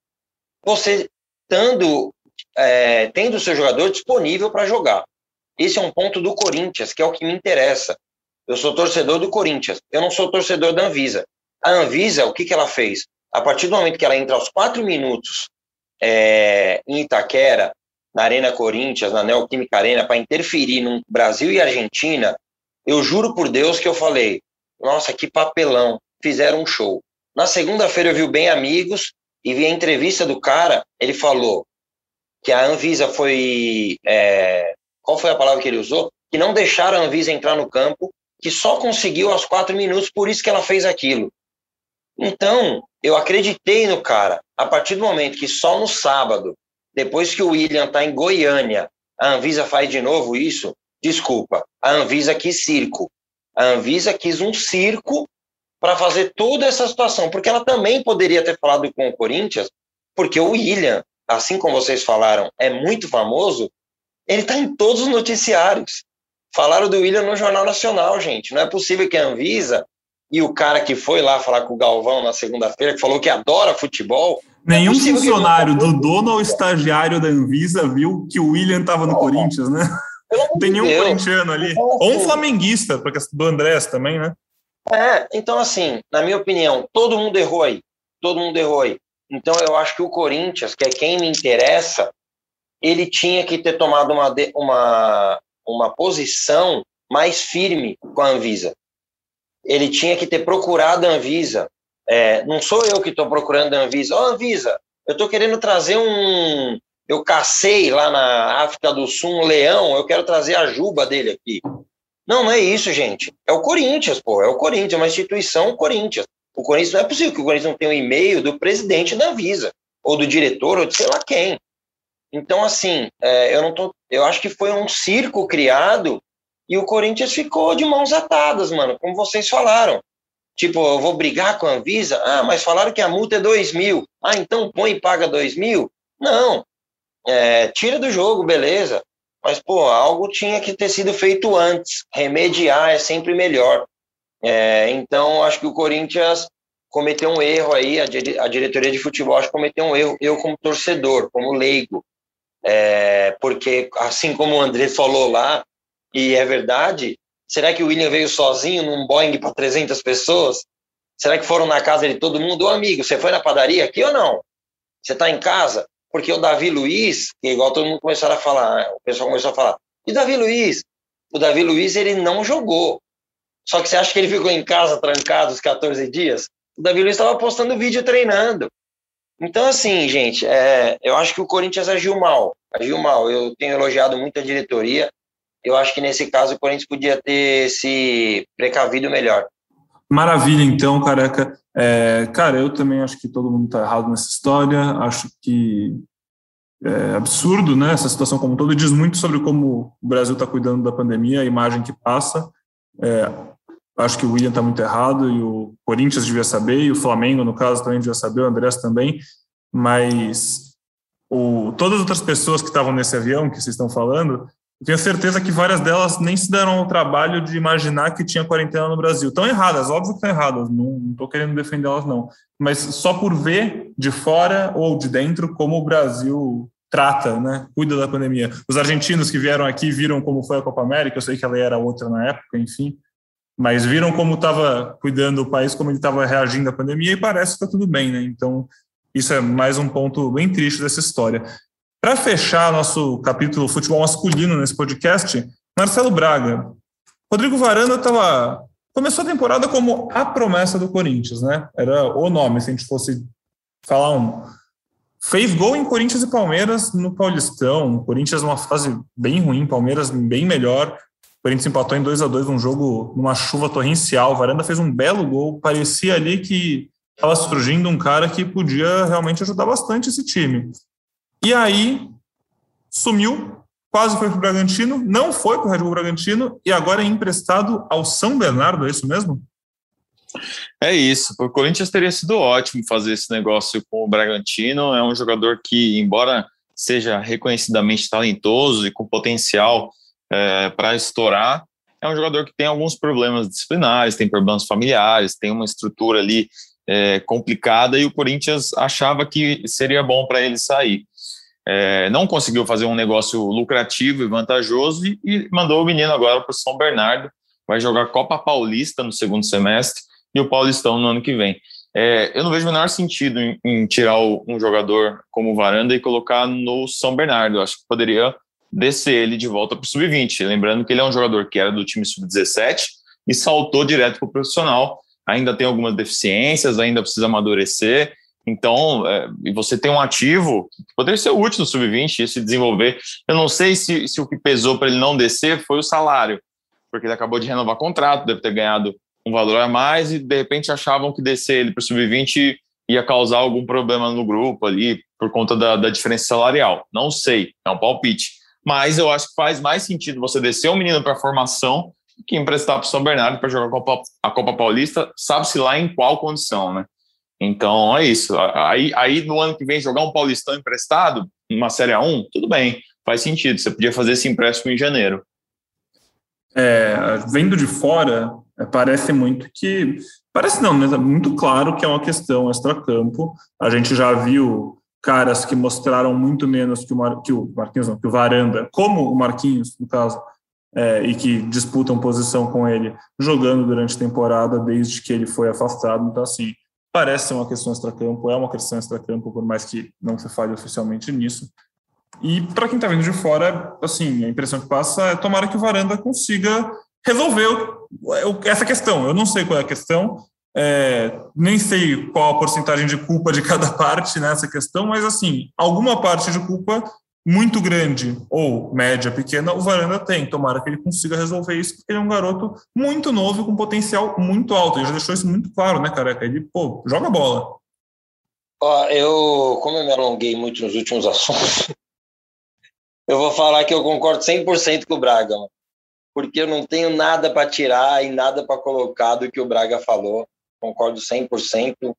[SPEAKER 4] você tendo, é, tendo o seu jogador disponível para jogar. Esse é um ponto do Corinthians, que é o que me interessa. Eu sou torcedor do Corinthians, eu não sou torcedor da Anvisa. A Anvisa, o que, que ela fez? A partir do momento que ela entra aos quatro minutos é, em Itaquera na Arena Corinthians, na Neoquímica Arena, para interferir no Brasil e Argentina, eu juro por Deus que eu falei, nossa, que papelão, fizeram um show. Na segunda-feira eu vi o Bem Amigos e vi a entrevista do cara, ele falou que a Anvisa foi, é, qual foi a palavra que ele usou? Que não deixaram a Anvisa entrar no campo, que só conseguiu aos quatro minutos, por isso que ela fez aquilo. Então, eu acreditei no cara. A partir do momento que só no sábado depois que o William está em Goiânia, a Anvisa faz de novo isso? Desculpa, a Anvisa quis circo. A Anvisa quis um circo para fazer toda essa situação, porque ela também poderia ter falado com o Corinthians, porque o William, assim como vocês falaram, é muito famoso, ele está em todos os noticiários. Falaram do William no Jornal Nacional, gente. Não é possível que a Anvisa e o cara que foi lá falar com o Galvão na segunda-feira, que falou que adora futebol,
[SPEAKER 2] Nenhum funcionário do dono ou estagiário da Anvisa viu que o William estava no Corinthians, né? Tem nenhum Deus. corintiano ali. Então, ou um assim, flamenguista, porque do Andrés também, né?
[SPEAKER 4] É, então assim, na minha opinião, todo mundo errou aí. Todo mundo errou aí. Então eu acho que o Corinthians, que é quem me interessa, ele tinha que ter tomado uma, uma, uma posição mais firme com a Anvisa. Ele tinha que ter procurado a Anvisa é, não sou eu que estou procurando a Anvisa. Ó, oh, Anvisa, eu estou querendo trazer um. Eu cacei lá na África do Sul um leão, eu quero trazer a juba dele aqui. Não, não é isso, gente. É o Corinthians, pô. É o Corinthians, é uma instituição Corinthians. O Corinthians não é possível que o Corinthians não tenha um e-mail do presidente da Anvisa, ou do diretor, ou de sei lá quem. Então, assim, é, eu não tô. Eu acho que foi um circo criado e o Corinthians ficou de mãos atadas, mano, como vocês falaram. Tipo, eu vou brigar com a Anvisa? Ah, mas falaram que a multa é 2 mil. Ah, então põe e paga 2 mil? Não. É, tira do jogo, beleza. Mas, pô, algo tinha que ter sido feito antes. Remediar é sempre melhor. É, então, acho que o Corinthians cometeu um erro aí, a, dire a diretoria de futebol acho que cometeu um erro, eu como torcedor, como leigo. É, porque, assim como o André falou lá, e é verdade, Será que o William veio sozinho num Boeing para 300 pessoas? Será que foram na casa de todo mundo? Ô amigo, você foi na padaria aqui ou não? Você está em casa? Porque o Davi Luiz, que igual todo mundo começou a falar, o pessoal começou a falar, e Davi Luiz? O Davi Luiz, ele não jogou. Só que você acha que ele ficou em casa trancado os 14 dias? O Davi Luiz estava postando vídeo treinando. Então, assim, gente, é, eu acho que o Corinthians agiu mal. Agiu mal. Eu tenho elogiado muito a diretoria eu acho que nesse caso o Corinthians podia ter se precavido melhor.
[SPEAKER 2] Maravilha, então, careca. É, cara, eu também acho que todo mundo está errado nessa história. Acho que é absurdo, né? Essa situação como toda diz muito sobre como o Brasil está cuidando da pandemia, a imagem que passa. É, acho que o William está muito errado e o Corinthians devia saber e o Flamengo, no caso, também devia saber, o Andrés também. Mas o, todas as outras pessoas que estavam nesse avião que vocês estão falando eu tenho certeza que várias delas nem se deram ao trabalho de imaginar que tinha quarentena no Brasil. Estão erradas, óbvio que estão erradas, não estou querendo defendê-las, não. Mas só por ver de fora ou de dentro como o Brasil trata, né, cuida da pandemia. Os argentinos que vieram aqui viram como foi a Copa América, eu sei que ela era outra na época, enfim, mas viram como estava cuidando o país, como ele estava reagindo à pandemia e parece que está tudo bem, né? Então, isso é mais um ponto bem triste dessa história. Para fechar nosso capítulo futebol masculino nesse podcast, Marcelo Braga. Rodrigo Varanda tava, começou a temporada como a promessa do Corinthians, né? Era o nome, se a gente fosse falar um. Fez gol em Corinthians e Palmeiras no Paulistão. Corinthians numa fase bem ruim, Palmeiras bem melhor. Corinthians empatou em 2 a 2 um jogo numa chuva torrencial. Varanda fez um belo gol. Parecia ali que estava surgindo um cara que podia realmente ajudar bastante esse time. E aí sumiu, quase foi para o Bragantino, não foi para o Red Bull Bragantino e agora é emprestado ao São Bernardo, é isso mesmo?
[SPEAKER 5] É isso. O Corinthians teria sido ótimo fazer esse negócio com o Bragantino. É um jogador que, embora seja reconhecidamente talentoso e com potencial é, para estourar, é um jogador que tem alguns problemas disciplinares, tem problemas familiares, tem uma estrutura ali é, complicada e o Corinthians achava que seria bom para ele sair é, não conseguiu fazer um negócio lucrativo e vantajoso e, e mandou o menino agora para o São Bernardo. Vai jogar Copa Paulista no segundo semestre e o Paulistão no ano que vem. É, eu não vejo o menor sentido em, em tirar o, um jogador como Varanda e colocar no São Bernardo. Eu acho que poderia descer ele de volta para o Sub-20. Lembrando que ele é um jogador que era do time Sub-17 e saltou direto para o profissional. Ainda tem algumas deficiências, ainda precisa amadurecer. Então, é, e você tem um ativo que poderia ser útil no sub-20 e se desenvolver. Eu não sei se, se o que pesou para ele não descer foi o salário, porque ele acabou de renovar contrato, deve ter ganhado um valor a mais e de repente achavam que descer ele para o sub-20 ia causar algum problema no grupo ali por conta da, da diferença salarial. Não sei, é um palpite. Mas eu acho que faz mais sentido você descer um menino para a formação que emprestar para o São Bernardo para jogar a Copa, a Copa Paulista, sabe-se lá em qual condição, né? Então é isso. Aí, aí no ano que vem jogar um Paulistão emprestado, uma Série A1, tudo bem, faz sentido. Você podia fazer esse empréstimo em janeiro.
[SPEAKER 2] É, vendo de fora, parece muito que. Parece não, mas é muito claro que é uma questão extra-campo. A gente já viu caras que mostraram muito menos que o, Mar, que o Marquinhos, não, que o Varanda, como o Marquinhos, no caso, é, e que disputam posição com ele, jogando durante a temporada desde que ele foi afastado. Então, assim, Parece uma questão extracampo, é uma questão extracampo, por mais que não se fale oficialmente nisso. E para quem está vindo de fora, assim, a impressão que passa é tomara que o Varanda consiga resolver essa questão. Eu não sei qual é a questão, é, nem sei qual a porcentagem de culpa de cada parte nessa questão, mas assim, alguma parte de culpa muito grande ou média, pequena, o Varanda tem. Tomara que ele consiga resolver isso, porque ele é um garoto muito novo com potencial muito alto. Ele já deixou isso muito claro, né, careca? Ele, pô, joga bola.
[SPEAKER 4] Ó, eu, como eu me alonguei muito nos últimos assuntos, eu vou falar que eu concordo 100% com o Braga, mano, porque eu não tenho nada para tirar e nada para colocar do que o Braga falou. Concordo 100%.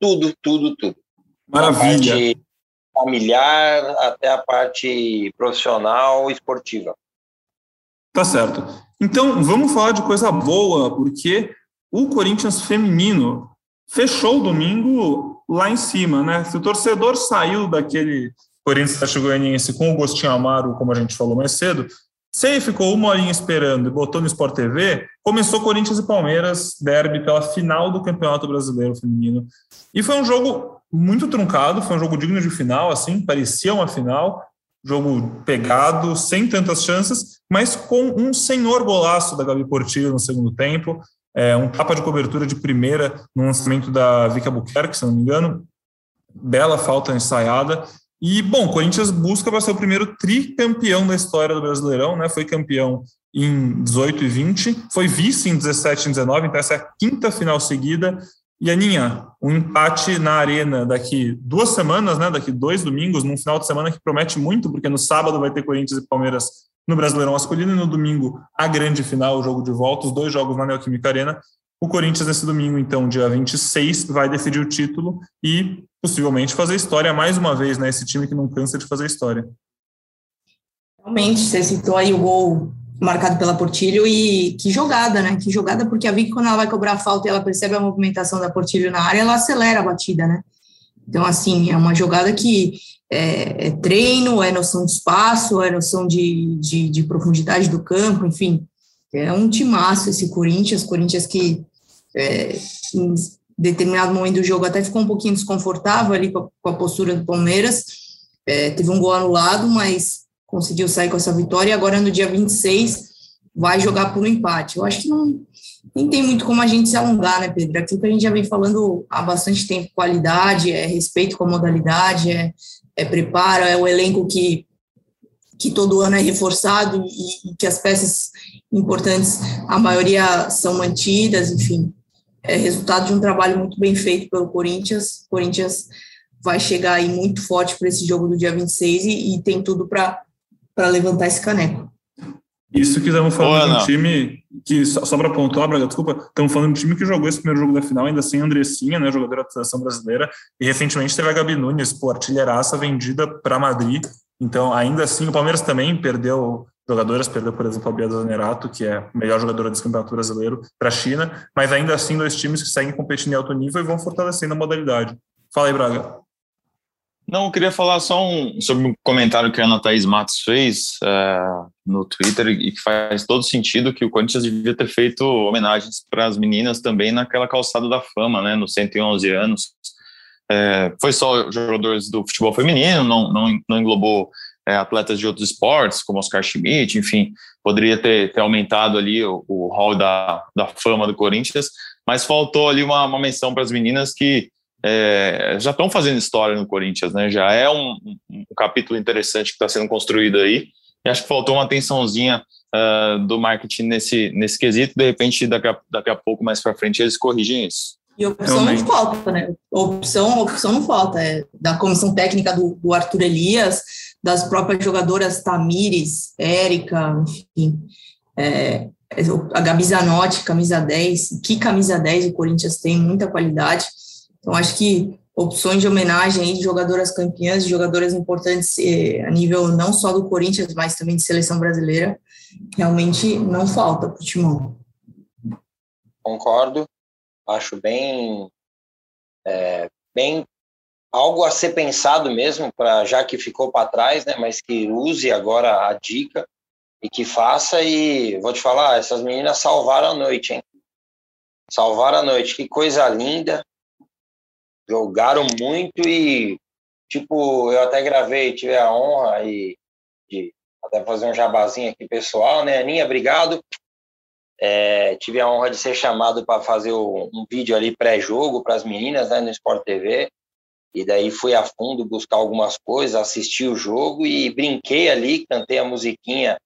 [SPEAKER 4] Tudo, tudo, tudo.
[SPEAKER 2] Maravilha
[SPEAKER 4] familiar até a parte profissional esportiva.
[SPEAKER 2] Tá certo. Então, vamos falar de coisa boa, porque o Corinthians feminino fechou o domingo lá em cima, né? Se o torcedor saiu daquele Corinthians Goianiense com o gostinho amaro, como a gente falou mais cedo, se ele ficou uma horinha esperando e botou no Sport TV, começou Corinthians e Palmeiras, derby pela final do Campeonato Brasileiro Feminino. E foi um jogo muito truncado, foi um jogo digno de final, assim, parecia uma final, jogo pegado, sem tantas chances, mas com um senhor golaço da Gabi Portillo no segundo tempo, é, um tapa de cobertura de primeira no lançamento da Vicky Albuquerque, se não me engano, bela falta ensaiada, e, bom, o Corinthians busca para ser o primeiro tricampeão da história do Brasileirão, né? Foi campeão em 18 e 20, foi vice em 17 e 19, então essa é a quinta final seguida. E Aninha, um empate na arena daqui duas semanas, né? Daqui dois domingos, num final de semana que promete muito, porque no sábado vai ter Corinthians e Palmeiras no Brasileirão masculino e no domingo a grande final, o jogo de volta, os dois jogos na Neoquímica Arena. O Corinthians, nesse domingo, então, dia 26, vai decidir o título e possivelmente fazer história mais uma vez, né? Esse time que não cansa de fazer história.
[SPEAKER 3] Realmente, você citou aí o gol marcado pela Portilho e que jogada, né? Que jogada, porque a Vicky, quando ela vai cobrar a falta e ela percebe a movimentação da Portilho na área, ela acelera a batida, né? Então, assim, é uma jogada que é, é treino, é noção de espaço, é noção de, de, de, profundidade do campo, enfim. É um timaço esse Corinthians, Corinthians que é, determinado momento do jogo até ficou um pouquinho desconfortável ali com a, com a postura do Palmeiras, é, teve um gol anulado, mas conseguiu sair com essa vitória, e agora no dia 26 vai jogar por um empate. Eu acho que não nem tem muito como a gente se alongar, né, Pedro? Aquilo que a gente já vem falando há bastante tempo, qualidade, é respeito com a modalidade, é, é preparo, é o elenco que, que todo ano é reforçado e, e que as peças importantes, a maioria são mantidas, enfim, é resultado de um trabalho muito bem feito pelo Corinthians. O Corinthians vai chegar aí muito forte para esse jogo do dia 26 e, e tem tudo para para levantar esse caneco.
[SPEAKER 2] Isso que estamos falando de um time que, só, só para pontuar, Braga, desculpa, estamos falando de um time que jogou esse primeiro jogo da final, ainda sem Andressinha, né, jogadora da seleção brasileira, e recentemente teve a Gabi Nunes, pô, artilheiraça vendida para Madrid. Então, ainda assim, o Palmeiras também perdeu jogadoras, perdeu, por exemplo, a Bia Zanerato, que é a melhor jogadora desse campeonato brasileiro, para a China, mas ainda assim, dois times que seguem competindo em alto nível e vão fortalecendo a modalidade. Fala aí, Braga.
[SPEAKER 5] Não, eu queria falar só um, sobre um comentário que a Ana Thaís Matos fez é, no Twitter e que faz todo sentido que o Corinthians devia ter feito homenagens para as meninas também naquela calçada da fama, né, nos 111 anos. É, foi só jogadores do futebol feminino, não, não, não englobou é, atletas de outros esportes, como Oscar Schmidt, enfim, poderia ter, ter aumentado ali o, o hall da, da fama do Corinthians, mas faltou ali uma, uma menção para as meninas que é, já estão fazendo história no Corinthians, né? Já é um, um capítulo interessante que está sendo construído aí. E acho que faltou uma atençãozinha uh, do marketing nesse, nesse quesito. De repente, daqui a, daqui a pouco, mais para frente, eles corrigem isso.
[SPEAKER 3] E opção não falta, né? Opção, opção não falta. É da comissão técnica do, do Arthur Elias, das próprias jogadoras Tamires, Érica, enfim. É, a Gabi Zanotti, camisa 10. Que camisa 10 o Corinthians tem, muita qualidade. Então, acho que opções de homenagem aí de jogadoras campeãs, de jogadoras importantes eh, a nível não só do Corinthians, mas também de seleção brasileira, realmente não falta para o Timão.
[SPEAKER 4] Concordo, acho bem, é, bem algo a ser pensado mesmo, para já que ficou para trás, né, mas que use agora a dica e que faça. E vou te falar, essas meninas salvaram a noite, hein? Salvaram a noite, que coisa linda jogaram muito e, tipo, eu até gravei, tive a honra e de até fazer um jabazinho aqui pessoal, né? Aninha, obrigado. É, tive a honra de ser chamado para fazer um vídeo ali pré-jogo para as meninas né, no Sport TV. E daí fui a fundo buscar algumas coisas, assisti o jogo e brinquei ali, cantei a musiquinha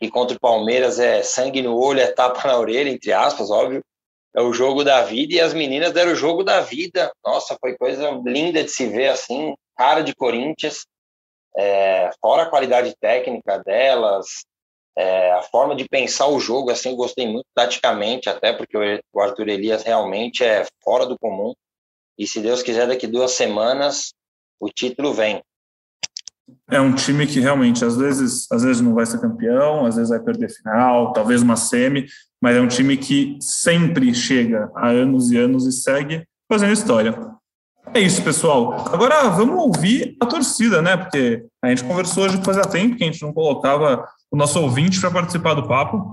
[SPEAKER 4] que contra o Palmeiras é sangue no olho, é tapa na orelha, entre aspas, óbvio é o jogo da vida e as meninas deram o jogo da vida. Nossa, foi coisa linda de se ver assim, cara de Corinthians, é, fora a qualidade técnica delas, é, a forma de pensar o jogo, assim, gostei muito taticamente, até porque o Arthur Elias realmente é fora do comum. E se Deus quiser, daqui duas semanas o título vem.
[SPEAKER 2] É um time que realmente às vezes, às vezes não vai ser campeão, às vezes vai perder final, talvez uma semi, mas é um time que sempre chega há anos e anos e segue fazendo história. É isso, pessoal. Agora vamos ouvir a torcida, né? Porque a gente conversou hoje fazia tempo que a gente não colocava o nosso ouvinte para participar do papo.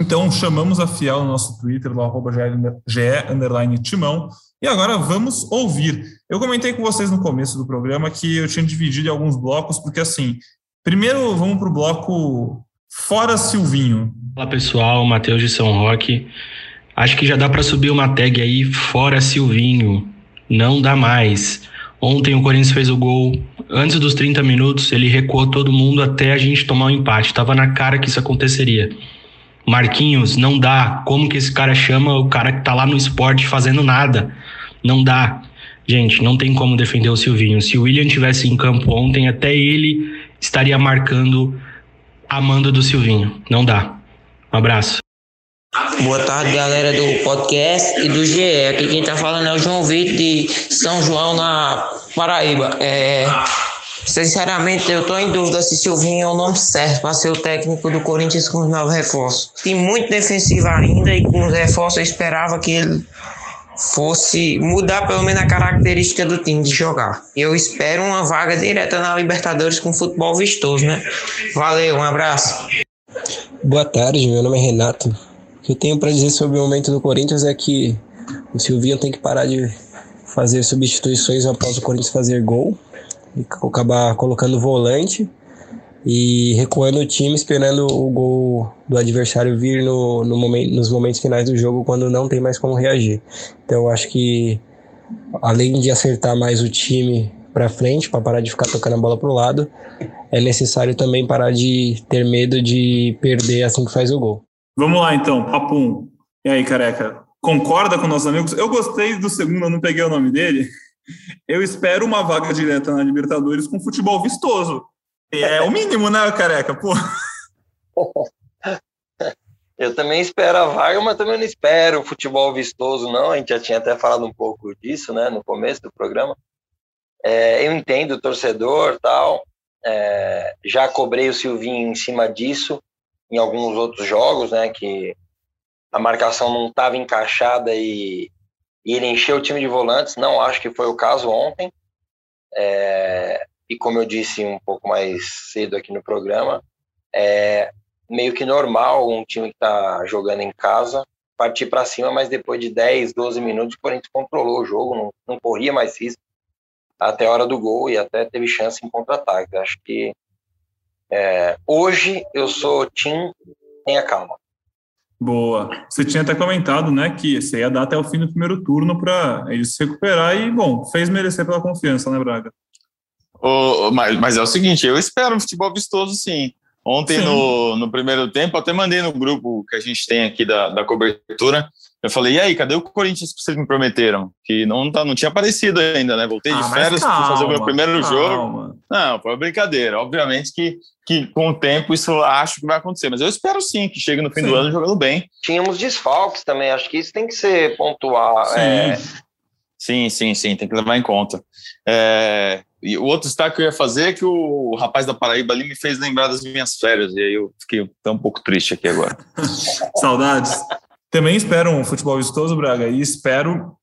[SPEAKER 2] Então chamamos a Fiel no nosso Twitter, no arroba GE Timão. E agora vamos ouvir. Eu comentei com vocês no começo do programa que eu tinha dividido alguns blocos, porque assim, primeiro vamos para o bloco Fora Silvinho.
[SPEAKER 6] Olá pessoal, Matheus de São Roque. Acho que já dá para subir uma tag aí, Fora Silvinho. Não dá mais. Ontem o Corinthians fez o gol. Antes dos 30 minutos, ele recuou todo mundo até a gente tomar o um empate. Tava na cara que isso aconteceria. Marquinhos, não dá. Como que esse cara chama o cara que tá lá no esporte fazendo nada? Não dá. Gente, não tem como defender o Silvinho. Se o William tivesse em campo ontem, até ele estaria marcando Amanda do Silvinho. Não dá. Um abraço.
[SPEAKER 7] Boa tarde, galera do podcast e do GE. Aqui quem tá falando é o João Vitor de São João, na Paraíba. É, Sinceramente, eu tô em dúvida se Silvinho é o nome certo para ser o técnico do Corinthians com os novos reforços. Tem muito defensivo ainda e com os reforços eu esperava que ele fosse mudar pelo menos a característica do time de jogar. Eu espero uma vaga direta na Libertadores com futebol vistoso, né? Valeu, um abraço.
[SPEAKER 8] Boa tarde, meu nome é Renato. O que eu tenho para dizer sobre o momento do Corinthians é que o Silvinho tem que parar de fazer substituições após o Corinthians fazer gol e acabar colocando volante e recuando o time esperando o gol do adversário vir no, no momento, nos momentos finais do jogo quando não tem mais como reagir. Então acho que além de acertar mais o time para frente para parar de ficar tocando a bola pro lado, é necessário também parar de ter medo de perder assim que faz o gol.
[SPEAKER 2] Vamos lá então, papum. E aí, careca? Concorda com nossos amigos? Eu gostei do segundo, eu não peguei o nome dele. Eu espero uma vaga direta na Libertadores com futebol vistoso. É o mínimo, né, careca? Pô.
[SPEAKER 4] Eu também espero a vaga, mas também não espero futebol vistoso, não. A gente já tinha até falado um pouco disso, né, no começo do programa. É, eu entendo o torcedor, tal. É, já cobrei o Silvinho em cima disso em alguns outros jogos, né, que a marcação não estava encaixada e, ele encheu o time de volantes. Não acho que foi o caso ontem. É, e como eu disse um pouco mais cedo aqui no programa, é meio que normal um time que está jogando em casa partir para cima, mas depois de 10, 12 minutos o Corinthians controlou o jogo, não, não corria mais risco até a hora do gol e até teve chance em contra-ataque. Acho que é, hoje eu sou Tim, tenha calma.
[SPEAKER 2] Boa. Você tinha até comentado, né, que você ia dar até o fim do primeiro turno para ele se recuperar e, bom, fez merecer pela confiança, né, Braga?
[SPEAKER 5] Oh, mas, mas, é o seguinte, eu espero um futebol vistoso, sim. Ontem, no, no primeiro tempo, até mandei no grupo que a gente tem aqui da, da cobertura. Eu falei, e aí, cadê o Corinthians que vocês me prometeram? Que não, tá, não tinha aparecido ainda, né? Voltei de ah, férias para fazer o meu primeiro calma. jogo. Não, foi uma brincadeira. Obviamente que, que com o tempo isso acho que vai acontecer. Mas eu espero sim que chegue no fim sim. do ano jogando bem.
[SPEAKER 4] Tínhamos desfalques também, acho que isso tem que ser pontuar.
[SPEAKER 5] Sim, é... sim, sim, sim, tem que levar em conta. É, e o outro destaque que eu ia fazer é que o rapaz da Paraíba ali me fez lembrar das minhas férias, e aí eu fiquei até um pouco triste aqui agora.
[SPEAKER 2] Saudades. Também espero um futebol vistoso, Braga, e espero,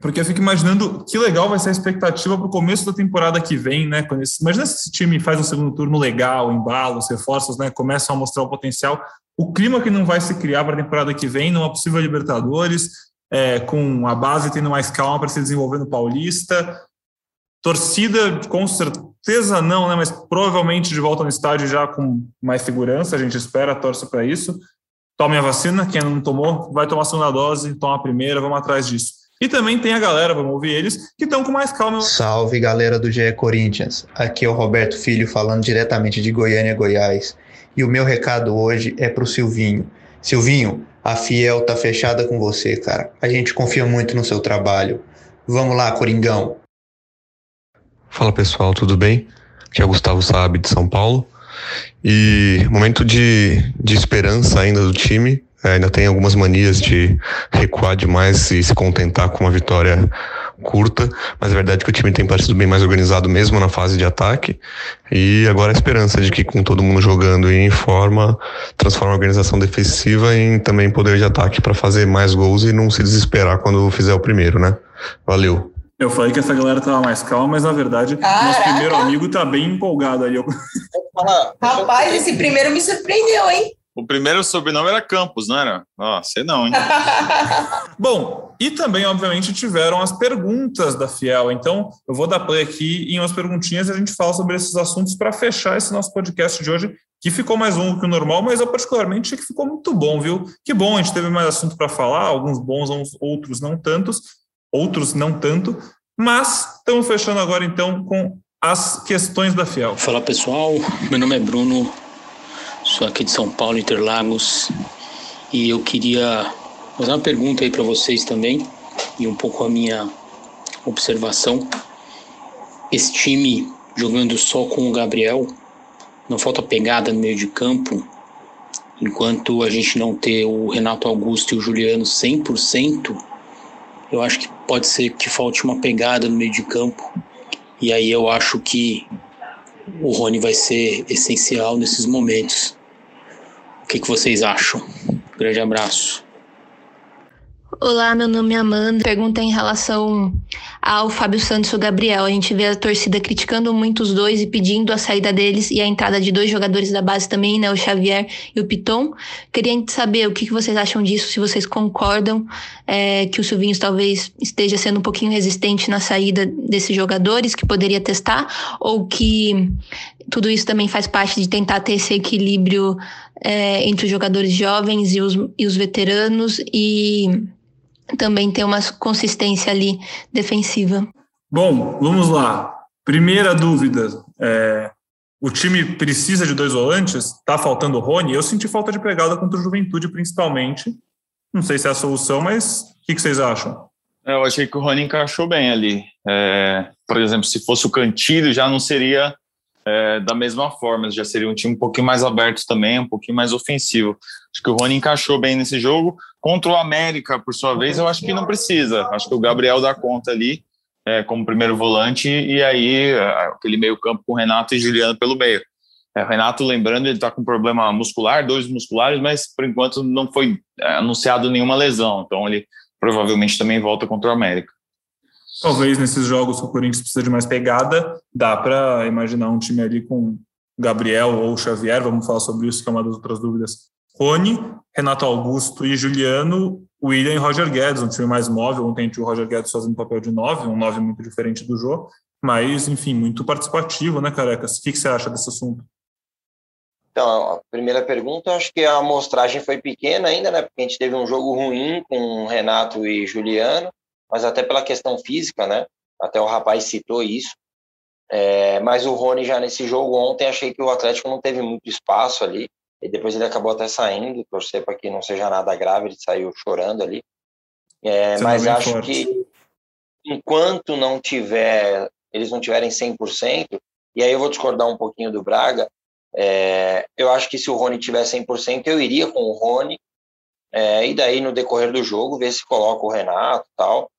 [SPEAKER 2] porque eu fico imaginando que legal vai ser a expectativa para o começo da temporada que vem, né? Quando imagina se esse time faz um segundo turno legal, embalo, os reforços, né? Começam a mostrar o potencial. O clima que não vai se criar para a temporada que vem, numa possível Libertadores, é, com a base tendo mais calma para se desenvolver no Paulista, Torcida, com certeza não, né? Mas provavelmente de volta no estádio já com mais segurança. A gente espera, torce para isso. Tome a vacina, quem não tomou, vai tomar a segunda dose, toma a primeira, vamos atrás disso. E também tem a galera, vamos ouvir eles, que estão com mais calma.
[SPEAKER 9] Salve galera do GE Corinthians. Aqui é o Roberto Filho falando diretamente de Goiânia, Goiás. E o meu recado hoje é pro Silvinho. Silvinho, a Fiel tá fechada com você, cara. A gente confia muito no seu trabalho. Vamos lá, Coringão.
[SPEAKER 10] Fala pessoal, tudo bem? Aqui é o Gustavo Saab de São Paulo. E momento de, de esperança ainda do time. É, ainda tem algumas manias de recuar demais e se contentar com uma vitória curta, mas a verdade é que o time tem parecido bem mais organizado mesmo na fase de ataque. E agora a esperança de que com todo mundo jogando e em forma, transforma a organização defensiva em também poder de ataque para fazer mais gols e não se desesperar quando fizer o primeiro, né? Valeu.
[SPEAKER 2] Eu falei que essa galera tava mais calma, mas na verdade, Caraca. nosso primeiro amigo tá bem empolgado ali.
[SPEAKER 3] Rapaz, esse primeiro me surpreendeu, hein?
[SPEAKER 5] O primeiro sobrenome era Campos, não era? Ó, oh, sei não, hein?
[SPEAKER 2] Bom, e também, obviamente, tiveram as perguntas da Fiel. Então, eu vou dar play aqui em umas perguntinhas e a gente fala sobre esses assuntos para fechar esse nosso podcast de hoje, que ficou mais longo que o normal, mas eu particularmente achei que ficou muito bom, viu? Que bom, a gente teve mais assunto para falar, alguns bons, outros não tantos outros não tanto, mas estamos fechando agora então com as questões da Fiel.
[SPEAKER 11] Fala pessoal, meu nome é Bruno, sou aqui de São Paulo, Interlagos, e eu queria fazer uma pergunta aí para vocês também e um pouco a minha observação. Esse time jogando só com o Gabriel, não falta pegada no meio de campo, enquanto a gente não ter o Renato Augusto e o Juliano 100%, eu acho que pode ser que falte uma pegada no meio de campo. E aí eu acho que o Rony vai ser essencial nesses momentos. O que, que vocês acham? Grande abraço.
[SPEAKER 12] Olá, meu nome é Amanda. Pergunta em relação ao Fábio Santos e o Gabriel. A gente vê a torcida criticando muito os dois e pedindo a saída deles e a entrada de dois jogadores da base também, né? O Xavier e o Piton. Queria saber o que vocês acham disso, se vocês concordam é, que o Silvinho talvez esteja sendo um pouquinho resistente na saída desses jogadores, que poderia testar, ou que tudo isso também faz parte de tentar ter esse equilíbrio é, entre os jogadores jovens e os, e os veteranos e também ter uma consistência ali defensiva.
[SPEAKER 2] Bom, vamos lá. Primeira dúvida. É, o time precisa de dois volantes? Está faltando o Rony? Eu senti falta de pegada contra o Juventude, principalmente. Não sei se é a solução, mas o que, que vocês acham?
[SPEAKER 5] Eu achei que o Rony encaixou bem ali. É, por exemplo, se fosse o Cantilho, já não seria é, da mesma forma, já seria um time um pouquinho mais aberto também, um pouquinho mais ofensivo. Acho que o Rony encaixou bem nesse jogo. Contra o América, por sua vez, eu acho que não precisa. Acho que o Gabriel dá conta ali é, como primeiro volante e aí é, aquele meio campo com Renato e Juliano pelo meio. É, Renato, lembrando, ele está com problema muscular, dois musculares, mas por enquanto não foi é, anunciado nenhuma lesão. Então ele provavelmente também volta contra o América.
[SPEAKER 2] Talvez nesses jogos que o Corinthians precisa de mais pegada, dá para imaginar um time ali com Gabriel ou Xavier, vamos falar sobre isso, que é uma das outras dúvidas. Rony, Renato Augusto e Juliano, William e Roger Guedes, um time mais móvel. Ontem tinha o Roger Guedes fazendo papel de nove, um nove muito diferente do jogo, mas, enfim, muito participativo, né, Carecas? O que, que você acha desse assunto?
[SPEAKER 4] Então, a primeira pergunta, acho que a amostragem foi pequena ainda, né? Porque a gente teve um jogo ruim com Renato e Juliano mas até pela questão física, né? Até o rapaz citou isso. É, mas o Rony já nesse jogo ontem achei que o Atlético não teve muito espaço ali e depois ele acabou até saindo, torcer para que não seja nada grave, ele saiu chorando ali. É, mas acho forte. que enquanto não tiver, eles não tiverem 100%, e aí eu vou discordar um pouquinho do Braga, é, eu acho que se o Rony tiver 100%, eu iria com o Rony, é, e daí no decorrer do jogo ver se coloca o Renato tal,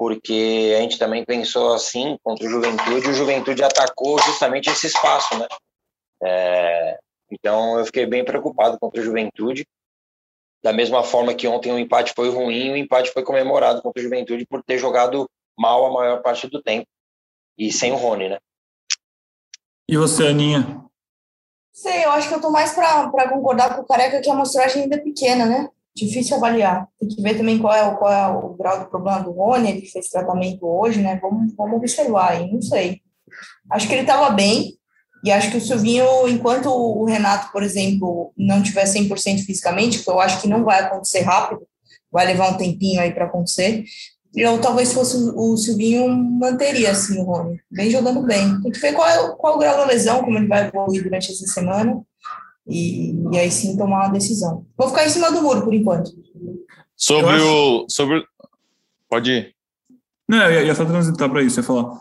[SPEAKER 4] porque a gente também pensou assim contra o Juventude, o Juventude atacou justamente esse espaço, né? É, então eu fiquei bem preocupado contra o Juventude. Da mesma forma que ontem o empate foi ruim, o empate foi comemorado contra o Juventude por ter jogado mal a maior parte do tempo e sem o Rony, né?
[SPEAKER 2] E você, Aninha?
[SPEAKER 3] Sei, eu acho que eu tô mais para concordar com o Careca que a amostragem ainda é pequena, né? Difícil avaliar. Tem que ver também qual é o, qual é o grau do problema do Rony, ele fez tratamento hoje, né? Vamos, vamos observar aí, não sei. Acho que ele estava bem, e acho que o Silvinho, enquanto o Renato, por exemplo, não tiver 100% fisicamente, que eu acho que não vai acontecer rápido, vai levar um tempinho aí para acontecer, eu talvez fosse o Silvinho manteria assim o Rony, bem jogando bem. Tem que ver qual é, qual é o grau da lesão, como ele vai evoluir durante essa semana e, e aí sim tomar uma decisão. Vou ficar em cima do muro por enquanto.
[SPEAKER 5] Sobre acho... o. Sobre... Pode ir.
[SPEAKER 2] Não, eu ia só transitar para isso, ia falar.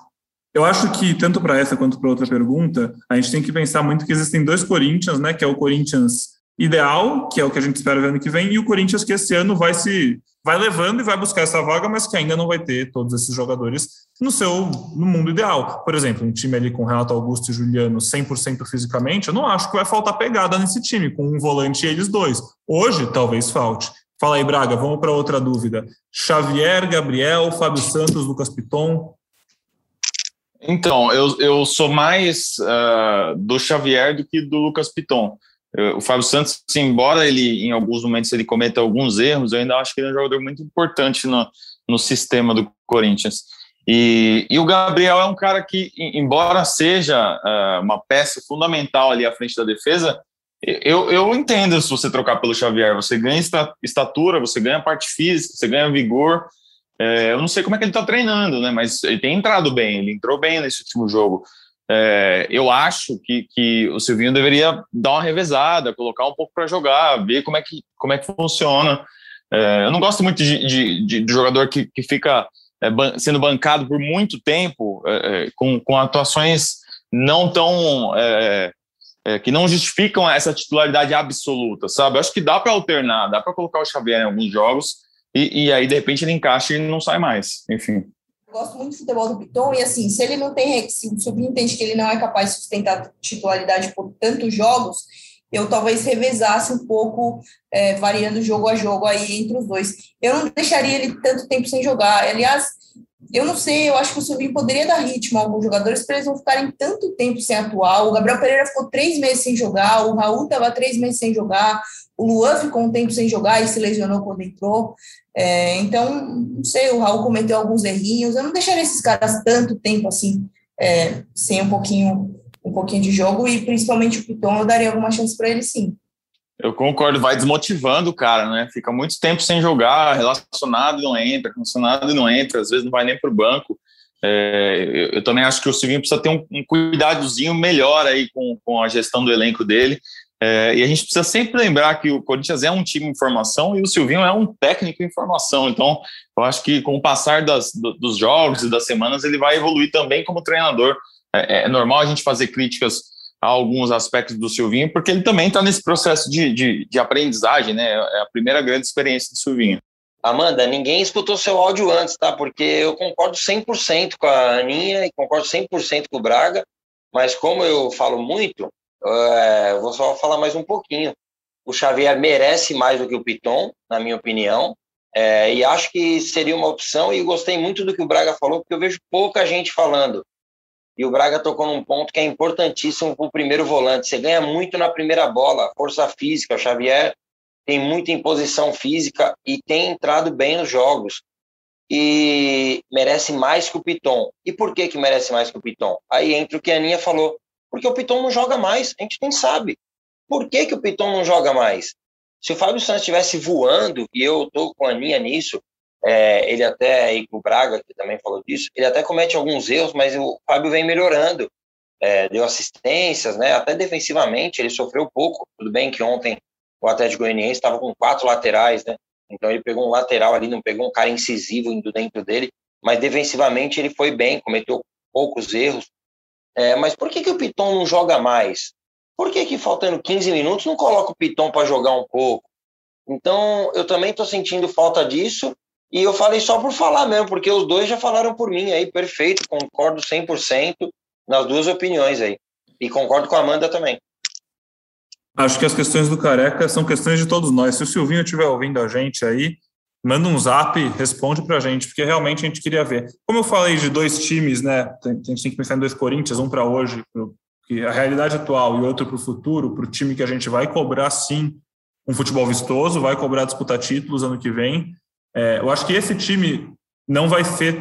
[SPEAKER 2] Eu acho que, tanto para essa quanto para outra pergunta, a gente tem que pensar muito que existem dois Corinthians, né? Que é o Corinthians ideal, que é o que a gente espera ver ano que vem, e o Corinthians que esse ano vai se vai levando e vai buscar essa vaga, mas que ainda não vai ter todos esses jogadores no seu no mundo ideal. Por exemplo, um time ali com Renato Augusto e Juliano 100% fisicamente, eu não acho que vai faltar pegada nesse time, com um volante e eles dois. Hoje, talvez falte. Fala aí, Braga, vamos para outra dúvida. Xavier, Gabriel, Fábio Santos, Lucas Piton.
[SPEAKER 5] Então, eu, eu sou mais uh, do Xavier do que do Lucas Piton. O Fábio Santos, embora ele em alguns momentos ele cometa alguns erros, eu ainda acho que ele é um jogador muito importante no, no sistema do Corinthians. E, e o Gabriel é um cara que, embora seja uh, uma peça fundamental ali à frente da defesa, eu, eu entendo se você trocar pelo Xavier. Você ganha estatura, você ganha parte física, você ganha vigor. É, eu não sei como é que ele está treinando, né? Mas ele tem entrado bem, ele entrou bem nesse último jogo. É, eu acho que, que o Silvinho deveria dar uma revezada, colocar um pouco para jogar, ver como é que, como é que funciona. É, eu não gosto muito de, de, de, jogador que, que fica é, ban sendo bancado por muito tempo, é, é, com, com atuações não tão. É, que não justificam essa titularidade absoluta, sabe? Eu acho que dá para alternar, dá para colocar o Xavier em alguns jogos e, e aí, de repente, ele encaixa e não sai mais. Enfim.
[SPEAKER 3] Gosto muito do futebol do Piton e assim, se ele não tem, se o Silvinho entende que ele não é capaz de sustentar titularidade por tantos jogos, eu talvez revezasse um pouco, é, variando jogo a jogo aí entre os dois. Eu não deixaria ele tanto tempo sem jogar. Aliás, eu não sei, eu acho que o Silvinho poderia dar ritmo a alguns jogadores para eles não ficarem tanto tempo sem atuar. O Gabriel Pereira ficou três meses sem jogar, o Raul estava três meses sem jogar, o Luan ficou um tempo sem jogar e se lesionou quando entrou. É, então, não sei, o Raul cometeu alguns errinhos. Eu não deixaria esses caras tanto tempo assim, é, sem um pouquinho um pouquinho de jogo e principalmente o Piton eu daria alguma chance para ele sim.
[SPEAKER 5] Eu concordo, vai desmotivando o cara, né? Fica muito tempo sem jogar, relacionado não entra, relacionado não entra, às vezes não vai nem para o banco. É, eu, eu, também acho que o Silvinho precisa ter um, um cuidadozinho melhor aí com, com a gestão do elenco dele. É, e a gente precisa sempre lembrar que o Corinthians é um time em formação e o Silvinho é um técnico em formação. Então, eu acho que com o passar das, do, dos jogos e das semanas, ele vai evoluir também como treinador. É, é, normal a gente fazer críticas a alguns aspectos do Silvinho, porque ele também está nesse processo de, de, de, aprendizagem, né? É a primeira grande experiência do Silvinho.
[SPEAKER 4] Amanda, ninguém escutou seu áudio antes, tá? Porque eu concordo 100% com a Aninha e concordo 100% com o Braga, mas como eu falo muito, é, vou só falar mais um pouquinho. O Xavier merece mais do que o Piton, na minha opinião, é, e acho que seria uma opção. E gostei muito do que o Braga falou, porque eu vejo pouca gente falando e o Braga tocou num ponto que é importantíssimo para o primeiro volante. Você ganha muito na primeira bola, força física. O Xavier tem muita imposição física e tem entrado bem nos jogos. E merece mais que o Piton. E por que, que merece mais que o Piton? Aí entra o que a Aninha falou. Porque o Piton não joga mais, a gente nem sabe. Por que, que o Piton não joga mais? Se o Fábio Santos estivesse voando, e eu estou com a Aninha nisso, é, ele até, e o Braga, que também falou disso, ele até comete alguns erros, mas o Fábio vem melhorando. É, deu assistências, né? Até defensivamente ele sofreu pouco. Tudo bem que ontem o Atlético Goianiense estava com quatro laterais, né? Então ele pegou um lateral ali, não pegou um cara incisivo indo dentro dele, mas defensivamente ele foi bem, cometeu poucos erros. É, mas por que, que o Piton não joga mais? Por que, que faltando 15 minutos não coloca o Piton para jogar um pouco? Então eu também estou sentindo falta disso e eu falei só por falar mesmo, porque os dois já falaram por mim aí, perfeito, concordo 100% nas duas opiniões aí. E concordo com a Amanda também.
[SPEAKER 2] Acho que as questões do Careca são questões de todos nós. Se o Silvinho estiver ouvindo a gente aí, manda um zap, responde para a gente, porque realmente a gente queria ver. Como eu falei de dois times, né? A gente tem que pensar em dois Corinthians, um para hoje, que a realidade atual, e outro para o futuro, para o time que a gente vai cobrar sim um futebol vistoso, vai cobrar disputar títulos ano que vem. É, eu acho que esse time não vai ser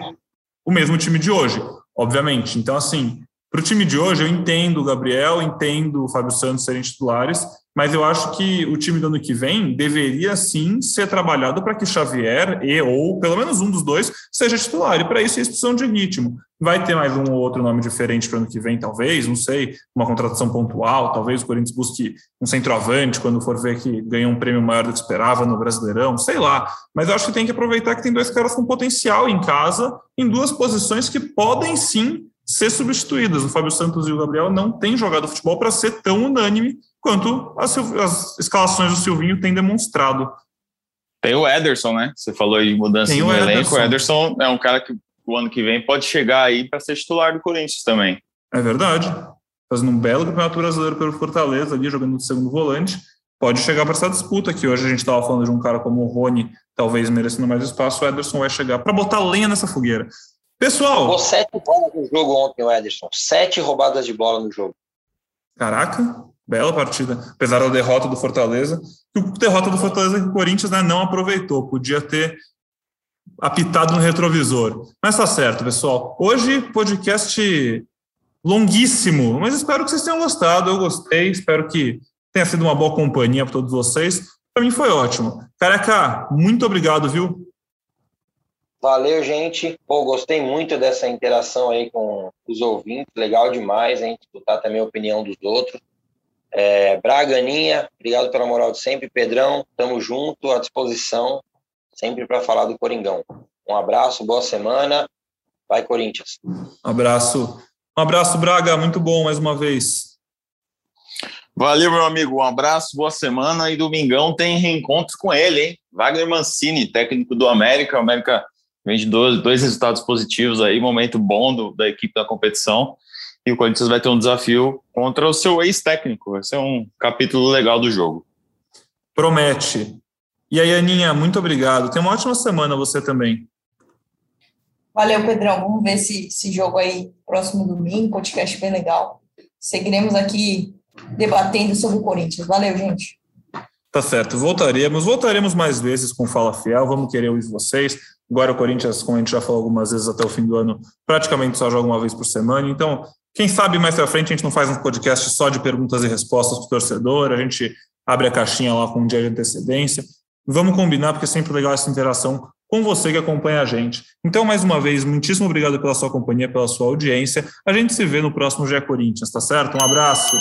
[SPEAKER 2] o mesmo time de hoje, obviamente. Então, assim, para o time de hoje, eu entendo o Gabriel, entendo o Fábio Santos serem titulares, mas eu acho que o time do ano que vem deveria sim ser trabalhado para que Xavier e ou pelo menos um dos dois seja titular. E para isso eles precisam de ritmo. Vai ter mais um ou outro nome diferente para o ano que vem, talvez, não sei, uma contratação pontual, talvez o Corinthians busque um centroavante quando for ver que ganhou um prêmio maior do que esperava no Brasileirão, sei lá. Mas eu acho que tem que aproveitar que tem dois caras com potencial em casa, em duas posições que podem sim ser substituídas. O Fábio Santos e o Gabriel não têm jogado futebol para ser tão unânime quanto as, as, escalações do Silvinho têm demonstrado.
[SPEAKER 5] Tem o Ederson, né? Você falou aí de mudança no elenco. O Ederson é um cara que o ano que vem pode chegar aí para ser titular do Corinthians também.
[SPEAKER 2] É verdade. Fazendo um belo campeonato brasileiro pelo Fortaleza ali, jogando de segundo volante. Pode chegar para essa disputa que hoje a gente estava falando de um cara como o Rony, talvez merecendo mais espaço, o Ederson vai chegar para botar lenha nessa fogueira. Pessoal.
[SPEAKER 4] Roubou sete bolas no jogo ontem, o Ederson. Sete roubadas de bola no jogo.
[SPEAKER 2] Caraca, bela partida. Apesar da derrota do Fortaleza. A derrota do Fortaleza que o Corinthians né, não aproveitou. Podia ter apitado no retrovisor. Mas tá certo, pessoal. Hoje, podcast longuíssimo, mas espero que vocês tenham gostado. Eu gostei, espero que tenha sido uma boa companhia para todos vocês. Para mim foi ótimo. Careca, muito obrigado, viu?
[SPEAKER 4] Valeu, gente. Pô, gostei muito dessa interação aí com os ouvintes. Legal demais, hein? Escutar também a opinião dos outros. É, Braga, Aninha, obrigado pela moral de sempre. Pedrão, tamo junto, à disposição, sempre para falar do Coringão. Um abraço, boa semana. Vai, Corinthians.
[SPEAKER 2] Um abraço. Um abraço, Braga. Muito bom mais uma vez.
[SPEAKER 5] Valeu, meu amigo. Um abraço, boa semana. E domingão tem reencontros com ele, hein? Wagner Mancini, técnico do América. O América Vem de dois, dois resultados positivos aí, momento bom do, da equipe da competição. E o Corinthians vai ter um desafio contra o seu ex-técnico. Vai ser um capítulo legal do jogo.
[SPEAKER 2] Promete. E aí, Aninha, muito obrigado. Tenha uma ótima semana você também.
[SPEAKER 3] Valeu, Pedrão. Vamos ver esse, esse jogo aí próximo domingo, podcast bem legal. Seguiremos aqui debatendo sobre o Corinthians. Valeu, gente.
[SPEAKER 2] Tá certo, voltaremos, voltaremos mais vezes com Fala Fiel, vamos querer ouvir vocês. Agora o Corinthians, como a gente já falou algumas vezes até o fim do ano, praticamente só joga uma vez por semana. Então, quem sabe mais para frente a gente não faz um podcast só de perguntas e respostas para torcedor, a gente abre a caixinha lá com um dia de antecedência. Vamos combinar, porque é sempre legal essa interação com você que acompanha a gente. Então, mais uma vez, muitíssimo obrigado pela sua companhia, pela sua audiência. A gente se vê no próximo GE Corinthians, tá certo? Um abraço.